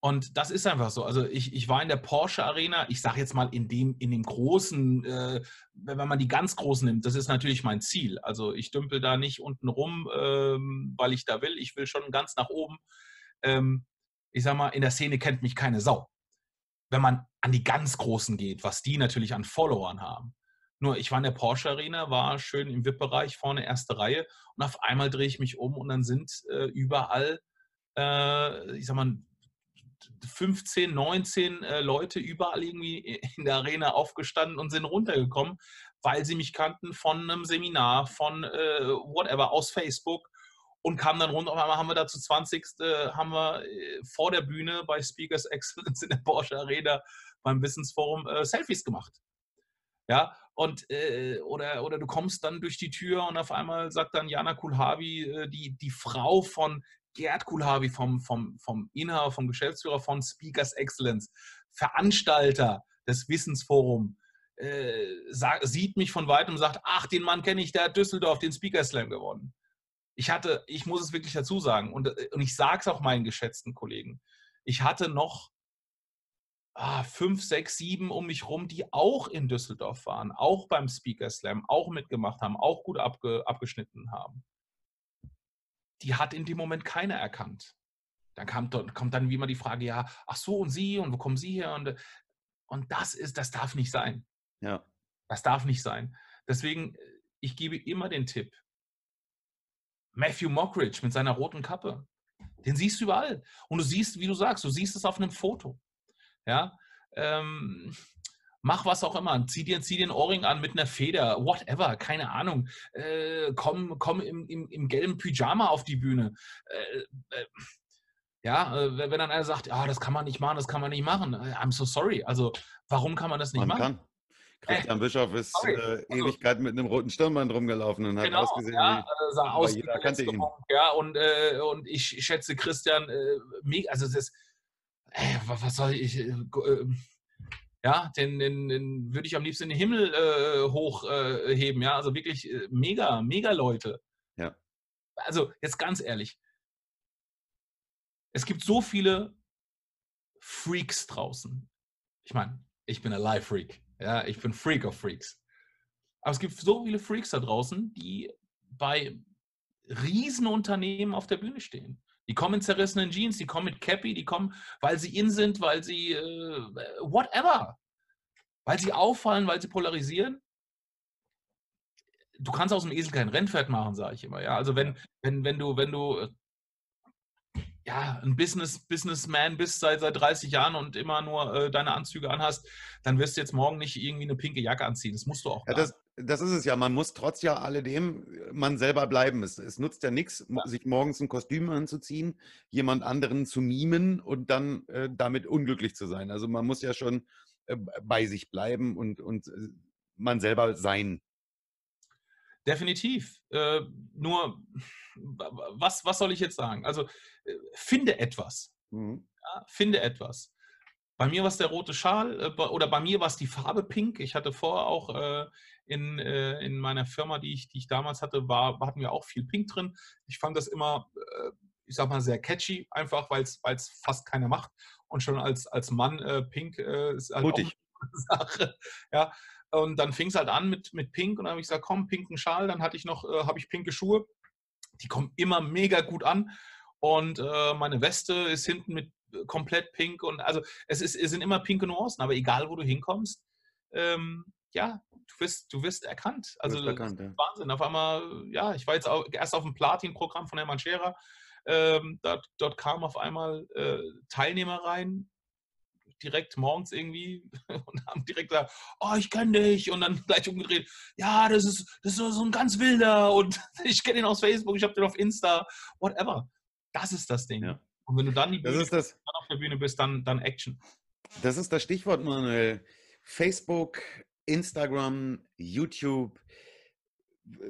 Und das ist einfach so. Also ich, ich war in der Porsche Arena, ich sage jetzt mal in dem, in dem großen, äh, wenn man die ganz großen nimmt, das ist natürlich mein Ziel. Also ich dümpel da nicht unten rum, ähm, weil ich da will. Ich will schon ganz nach oben. Ähm, ich sag mal, in der Szene kennt mich keine Sau. Wenn man an die ganz Großen geht, was die natürlich an Followern haben. Nur ich war in der Porsche Arena, war schön im VIP-Bereich vorne, erste Reihe und auf einmal drehe ich mich um und dann sind äh, überall, äh, ich sag mal, 15, 19 äh, Leute überall irgendwie in der Arena aufgestanden und sind runtergekommen, weil sie mich kannten von einem Seminar, von äh, whatever, aus Facebook und kamen dann runter. Auf einmal haben wir da zu 20. Äh, haben wir äh, vor der Bühne bei Speakers Excellence in der Porsche Arena beim Wissensforum äh, Selfies gemacht. Ja, und äh, oder, oder du kommst dann durch die Tür und auf einmal sagt dann Jana Kulhavi, äh, die, die Frau von Gerd Kulhavi vom, vom, vom Inhaber, vom Geschäftsführer von Speakers Excellence, Veranstalter des Wissensforums, äh, sieht mich von weitem und sagt, ach, den Mann kenne ich, der hat Düsseldorf den Speaker Slam gewonnen. Ich hatte, ich muss es wirklich dazu sagen, und, und ich sage es auch meinen geschätzten Kollegen, ich hatte noch ah, fünf, sechs, sieben um mich rum, die auch in Düsseldorf waren, auch beim Speaker Slam, auch mitgemacht haben, auch gut abge, abgeschnitten haben. Die hat in dem Moment keiner erkannt. Dann kam, kommt dann wie immer die Frage, ja, ach so, und Sie, und wo kommen Sie her? Und, und das ist, das darf nicht sein. Ja. Das darf nicht sein. Deswegen, ich gebe immer den Tipp. Matthew Mockridge mit seiner roten Kappe. Den siehst du überall. Und du siehst, wie du sagst, du siehst es auf einem Foto. Ja, ähm, mach was auch immer. Zieh dir, zieh den Ohrring an mit einer Feder, whatever, keine Ahnung. Äh, komm komm im, im, im, gelben Pyjama auf die Bühne. Äh, äh, ja, äh, wenn dann einer sagt, ja, das kann man nicht machen, das kann man nicht machen. Äh, I'm so sorry. Also, warum kann man das nicht man machen? Kann. Christian Bischof ist äh, also Ewigkeit mit einem roten Stirnband rumgelaufen und hat genau, ausgesehen ja, wie, sah aus jeder kannte ihn. Ja, und, äh, und ich schätze Christian äh, mega, also das was soll ich, äh, ja, den, den, den würde ich am liebsten in den Himmel äh, hochheben, ja, also wirklich äh, mega, mega Leute. Ja. Also jetzt ganz ehrlich, es gibt so viele Freaks draußen. Ich meine, ich bin ein Live-Freak, ja, ich bin Freak of Freaks. Aber es gibt so viele Freaks da draußen, die bei Riesenunternehmen auf der Bühne stehen. Die kommen in zerrissenen Jeans, die kommen mit Cappy, die kommen, weil sie in sind, weil sie äh, whatever. Weil sie auffallen, weil sie polarisieren. Du kannst aus dem Esel kein Rennpferd machen, sage ich immer. Ja, also wenn, wenn, wenn du, wenn du äh, ja, ein Business, Businessman bist seit, seit 30 Jahren und immer nur äh, deine Anzüge anhast, dann wirst du jetzt morgen nicht irgendwie eine pinke Jacke anziehen. Das musst du auch. Ja, das, das ist es ja. Man muss trotz ja alledem äh, man selber bleiben. Es, es nutzt ja nichts, sich morgens ein Kostüm anzuziehen, jemand anderen zu mimen und dann äh, damit unglücklich zu sein. Also man muss ja schon äh, bei sich bleiben und, und äh, man selber sein. Definitiv. Äh, nur, was, was soll ich jetzt sagen? Also, äh, finde etwas. Mhm. Ja, finde etwas. Bei mir war es der rote Schal oder bei mir war es die Farbe Pink. Ich hatte vorher auch äh, in, äh, in meiner Firma, die ich, die ich damals hatte, war, hatten wir auch viel Pink drin. Ich fand das immer, äh, ich sag mal, sehr catchy, einfach weil es fast keiner macht. Und schon als, als Mann Pink ist halt Mutig. auch eine Sache. Ja, und dann fing es halt an mit, mit Pink und dann habe ich gesagt, komm, pinken Schal. Dann hatte ich noch, äh, habe ich pinke Schuhe. Die kommen immer mega gut an. Und äh, meine Weste ist hinten mit äh, komplett pink. Und also es, ist, es sind immer pinke Nuancen, aber egal wo du hinkommst, ähm, ja, du wirst, du wirst erkannt. Also erkannt, ja. Wahnsinn. Auf einmal, ja, ich war jetzt auch, erst auf dem Platin-Programm von Hermann Scherer. Ähm, dort, dort kamen auf einmal äh, Teilnehmer rein, direkt morgens irgendwie und haben direkt gesagt, oh, ich kenne dich und dann gleich umgedreht, ja, das ist, das ist so ein ganz wilder und ich kenne ihn aus Facebook, ich habe den auf Insta, whatever. Das ist das Ding. Ja. Und wenn du dann, die Bühne, das das. auf der Bühne bist, dann, dann Action. Das ist das Stichwort, Manuel. Facebook, Instagram, YouTube.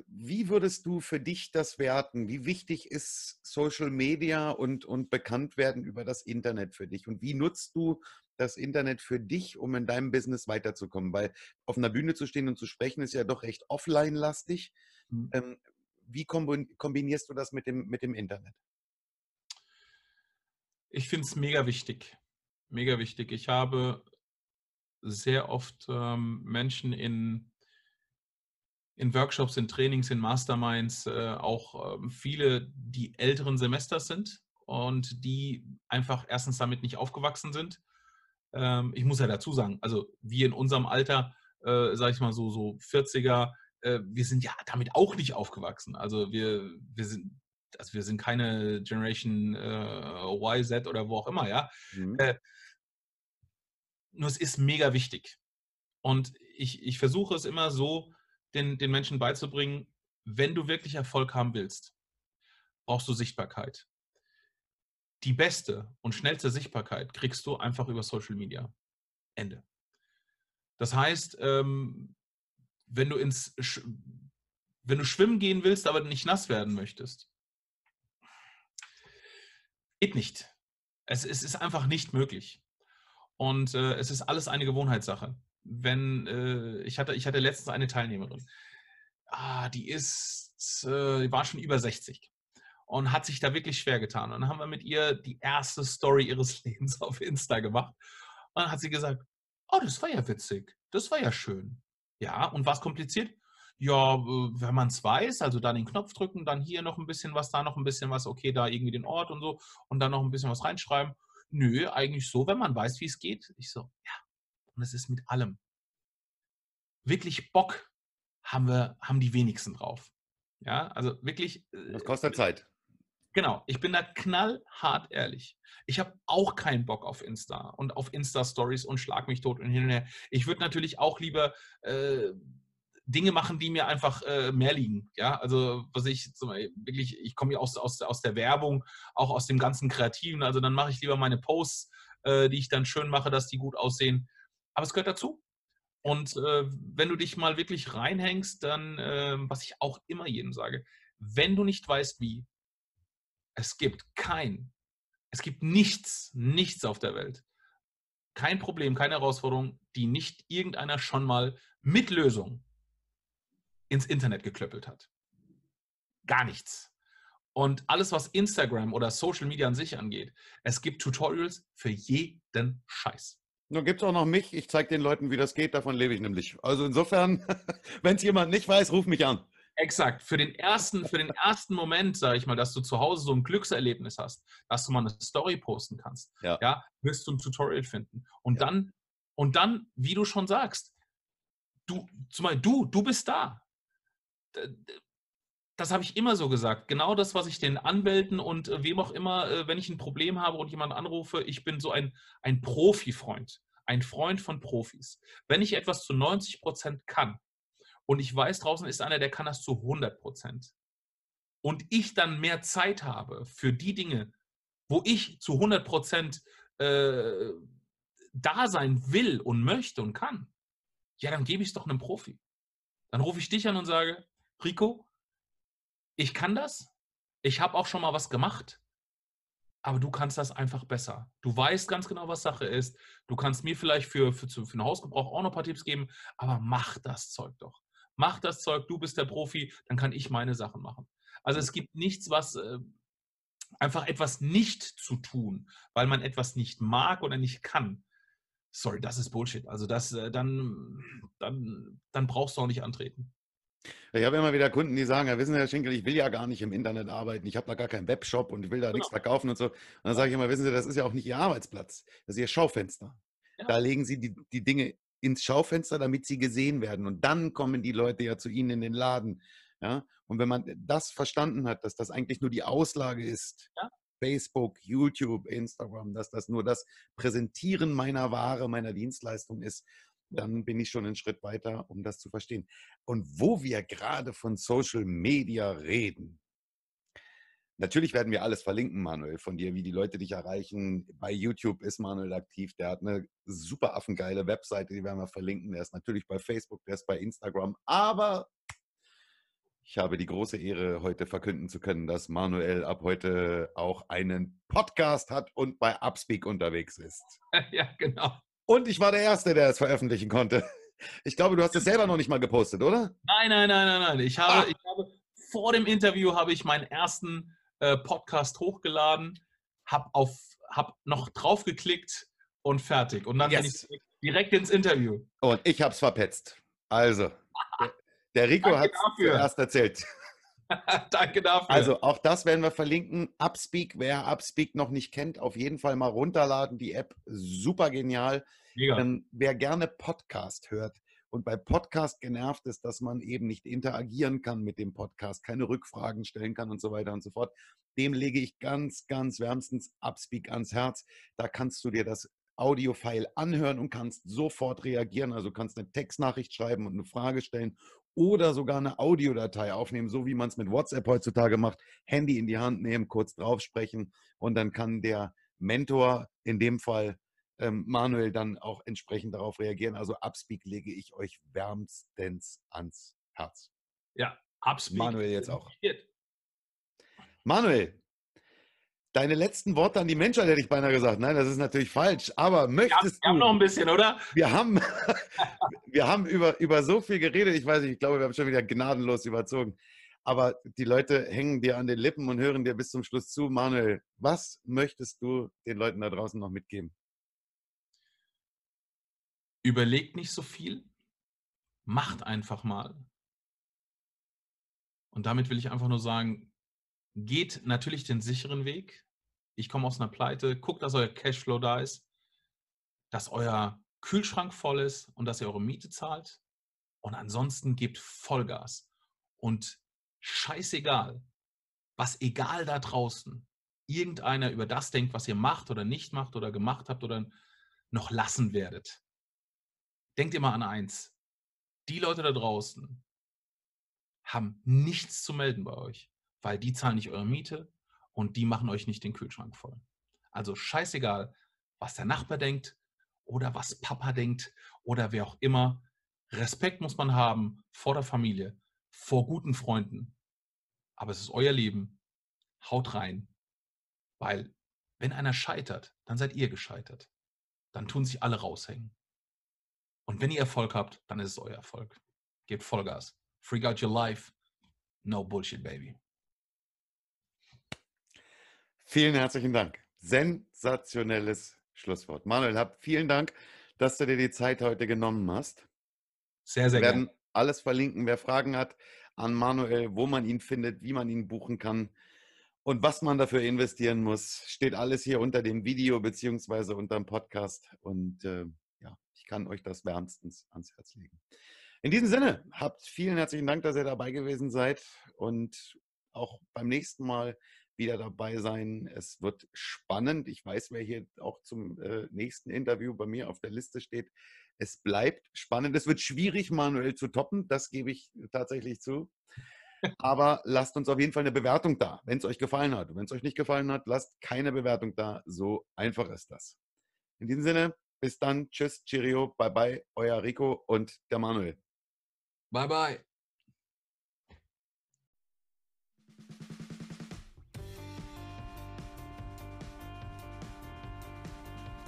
Wie würdest du für dich das werten? Wie wichtig ist Social Media und, und bekannt werden über das Internet für dich? Und wie nutzt du das Internet für dich, um in deinem Business weiterzukommen? Weil auf einer Bühne zu stehen und zu sprechen ist ja doch recht offline-lastig. Mhm. Ähm, wie kombinierst du das mit dem, mit dem Internet? Ich finde es mega wichtig. Mega wichtig. Ich habe sehr oft ähm, Menschen in, in Workshops, in Trainings, in Masterminds, äh, auch äh, viele, die älteren Semesters sind und die einfach erstens damit nicht aufgewachsen sind ähm, ich muss ja dazu sagen, also wir in unserem Alter, äh, sag ich mal so, so 40er, äh, wir sind ja damit auch nicht aufgewachsen. Also wir, wir sind, also wir sind keine Generation äh, Y, Z oder wo auch immer, ja. Mhm. Äh, nur es ist mega wichtig. Und ich, ich versuche es immer so, den, den Menschen beizubringen, wenn du wirklich Erfolg haben willst, brauchst du Sichtbarkeit die beste und schnellste Sichtbarkeit kriegst du einfach über Social Media. Ende. Das heißt, ähm, wenn du ins wenn du schwimmen gehen willst, aber nicht nass werden möchtest, geht nicht. Es, es ist einfach nicht möglich. Und äh, es ist alles eine Gewohnheitssache. Wenn äh, ich hatte, ich hatte letztens eine Teilnehmerin, ah, die ist, äh, war schon über 60 und hat sich da wirklich schwer getan. Und dann haben wir mit ihr die erste Story ihres Lebens auf Insta gemacht. Und dann hat sie gesagt, oh, das war ja witzig, das war ja schön. Ja, und was kompliziert? Ja, wenn man es weiß, also dann den Knopf drücken, dann hier noch ein bisschen was, da noch ein bisschen was, okay, da irgendwie den Ort und so und dann noch ein bisschen was reinschreiben. Nö, eigentlich so, wenn man weiß, wie es geht. Ich so, ja, und es ist mit allem. Wirklich Bock haben wir, haben die wenigsten drauf. Ja, also wirklich. Das kostet äh, Zeit. Genau, ich bin da knallhart ehrlich. Ich habe auch keinen Bock auf Insta und auf Insta-Stories und schlag mich tot und hin und her. Ich würde natürlich auch lieber äh, Dinge machen, die mir einfach äh, mehr liegen. Ja, also was ich zum wirklich, ich komme ja aus, aus, aus der Werbung, auch aus dem ganzen Kreativen. Also dann mache ich lieber meine Posts, äh, die ich dann schön mache, dass die gut aussehen. Aber es gehört dazu. Und äh, wenn du dich mal wirklich reinhängst, dann, ähm, was ich auch immer jedem sage, wenn du nicht weißt, wie, es gibt kein, es gibt nichts, nichts auf der Welt, kein Problem, keine Herausforderung, die nicht irgendeiner schon mal mit Lösung ins Internet geklöppelt hat. Gar nichts. Und alles, was Instagram oder Social Media an sich angeht, es gibt Tutorials für jeden Scheiß. Nun gibt es auch noch mich. Ich zeige den Leuten, wie das geht. Davon lebe ich nämlich. Also insofern, wenn es jemand nicht weiß, ruf mich an. Exakt. Für den ersten, für den ersten Moment, sage ich mal, dass du zu Hause so ein Glückserlebnis hast, dass du mal eine Story posten kannst, ja, ja wirst du ein Tutorial finden. Und ja. dann, und dann, wie du schon sagst, du, zumal du, du bist da das habe ich immer so gesagt. Genau das, was ich den Anwälten und äh, wem auch immer, äh, wenn ich ein Problem habe und jemanden anrufe, ich bin so ein, ein Profi-Freund, ein Freund von Profis. Wenn ich etwas zu 90 Prozent kann und ich weiß, draußen ist einer, der kann das zu 100 Prozent und ich dann mehr Zeit habe für die Dinge, wo ich zu 100 Prozent äh, da sein will und möchte und kann, ja, dann gebe ich es doch einem Profi. Dann rufe ich dich an und sage, Rico, ich kann das, ich habe auch schon mal was gemacht, aber du kannst das einfach besser. Du weißt ganz genau, was Sache ist. Du kannst mir vielleicht für, für, für einen Hausgebrauch auch noch ein paar Tipps geben, aber mach das Zeug doch. Mach das Zeug, du bist der Profi, dann kann ich meine Sachen machen. Also es gibt nichts, was äh, einfach etwas nicht zu tun, weil man etwas nicht mag oder nicht kann. Sorry, das ist Bullshit. Also das, äh, dann, dann, dann brauchst du auch nicht antreten. Ich habe immer wieder Kunden, die sagen, ja, wissen Sie, Herr Schinkel, ich will ja gar nicht im Internet arbeiten, ich habe da gar keinen Webshop und ich will da genau. nichts verkaufen und so. Und dann sage ich immer, wissen Sie, das ist ja auch nicht Ihr Arbeitsplatz, das ist Ihr Schaufenster. Ja. Da legen Sie die, die Dinge ins Schaufenster, damit sie gesehen werden. Und dann kommen die Leute ja zu Ihnen in den Laden. Ja? Und wenn man das verstanden hat, dass das eigentlich nur die Auslage ist, ja. Facebook, YouTube, Instagram, dass das nur das Präsentieren meiner Ware, meiner Dienstleistung ist, dann bin ich schon einen Schritt weiter, um das zu verstehen. Und wo wir gerade von Social Media reden, Natürlich werden wir alles verlinken, Manuel, von dir, wie die Leute dich erreichen. Bei YouTube ist Manuel aktiv. Der hat eine super affengeile Webseite, die werden wir verlinken. Der ist natürlich bei Facebook, der ist bei Instagram. Aber ich habe die große Ehre, heute verkünden zu können, dass Manuel ab heute auch einen Podcast hat und bei Upspeak unterwegs ist. Ja, genau. Und ich war der Erste, der es veröffentlichen konnte. Ich glaube, du hast es selber noch nicht mal gepostet, oder? Nein, nein, nein, nein, nein. Ich habe, ah. ich habe vor dem Interview habe ich meinen ersten äh, Podcast hochgeladen, habe auf, hab noch draufgeklickt und fertig. Und dann yes. bin ich direkt ins Interview. Und ich habe es verpetzt. Also, der Rico hat es zuerst erzählt. Danke dafür. Also auch das werden wir verlinken. Upspeak, wer Upspeak noch nicht kennt, auf jeden Fall mal runterladen. Die App super genial. Ähm, wer gerne Podcast hört und bei Podcast genervt ist, dass man eben nicht interagieren kann mit dem Podcast, keine Rückfragen stellen kann und so weiter und so fort, dem lege ich ganz, ganz wärmstens Upspeak ans Herz. Da kannst du dir das Audiofile anhören und kannst sofort reagieren. Also kannst eine Textnachricht schreiben und eine Frage stellen oder sogar eine Audiodatei aufnehmen, so wie man es mit WhatsApp heutzutage macht. Handy in die Hand nehmen, kurz drauf sprechen und dann kann der Mentor, in dem Fall ähm, Manuel, dann auch entsprechend darauf reagieren. Also Upspeak lege ich euch wärmstens ans Herz. Ja, Upspeak. Manuel jetzt auch. Manuel, deine letzten Worte an die Menschheit hätte ich beinahe gesagt. Nein, das ist natürlich falsch. Aber möchtest wir haben, wir haben noch ein bisschen, oder? Wir haben, wir haben über, über so viel geredet. Ich weiß nicht, ich glaube, wir haben schon wieder gnadenlos überzogen. Aber die Leute hängen dir an den Lippen und hören dir bis zum Schluss zu. Manuel, was möchtest du den Leuten da draußen noch mitgeben? überlegt nicht so viel, macht einfach mal. Und damit will ich einfach nur sagen, geht natürlich den sicheren Weg. Ich komme aus einer Pleite, guckt, dass euer Cashflow da ist, dass euer Kühlschrank voll ist und dass ihr eure Miete zahlt. Und ansonsten gebt Vollgas. Und scheißegal, was egal da draußen irgendeiner über das denkt, was ihr macht oder nicht macht oder gemacht habt oder noch lassen werdet. Denkt immer an eins. Die Leute da draußen haben nichts zu melden bei euch, weil die zahlen nicht eure Miete und die machen euch nicht den Kühlschrank voll. Also scheißegal, was der Nachbar denkt oder was Papa denkt oder wer auch immer. Respekt muss man haben vor der Familie, vor guten Freunden. Aber es ist euer Leben. Haut rein. Weil wenn einer scheitert, dann seid ihr gescheitert. Dann tun sich alle raushängen. Und wenn ihr Erfolg habt, dann ist es euer Erfolg. Gebt Vollgas. Freak out your life. No bullshit, baby. Vielen herzlichen Dank. Sensationelles Schlusswort. Manuel, hab vielen Dank, dass du dir die Zeit heute genommen hast. Sehr, sehr Wir werden gerne. alles verlinken, wer Fragen hat an Manuel, wo man ihn findet, wie man ihn buchen kann und was man dafür investieren muss. Steht alles hier unter dem Video beziehungsweise unter dem Podcast. Und äh, ja, ich kann euch das wärmstens ans Herz legen. In diesem Sinne, habt vielen herzlichen Dank, dass ihr dabei gewesen seid und auch beim nächsten Mal wieder dabei sein. Es wird spannend. Ich weiß, wer hier auch zum äh, nächsten Interview bei mir auf der Liste steht. Es bleibt spannend. Es wird schwierig, manuell zu toppen. Das gebe ich tatsächlich zu. Aber lasst uns auf jeden Fall eine Bewertung da, wenn es euch gefallen hat. Wenn es euch nicht gefallen hat, lasst keine Bewertung da. So einfach ist das. In diesem Sinne, bis dann. Tschüss, Cheerio, bye bye, euer Rico und der Manuel. Bye, bye.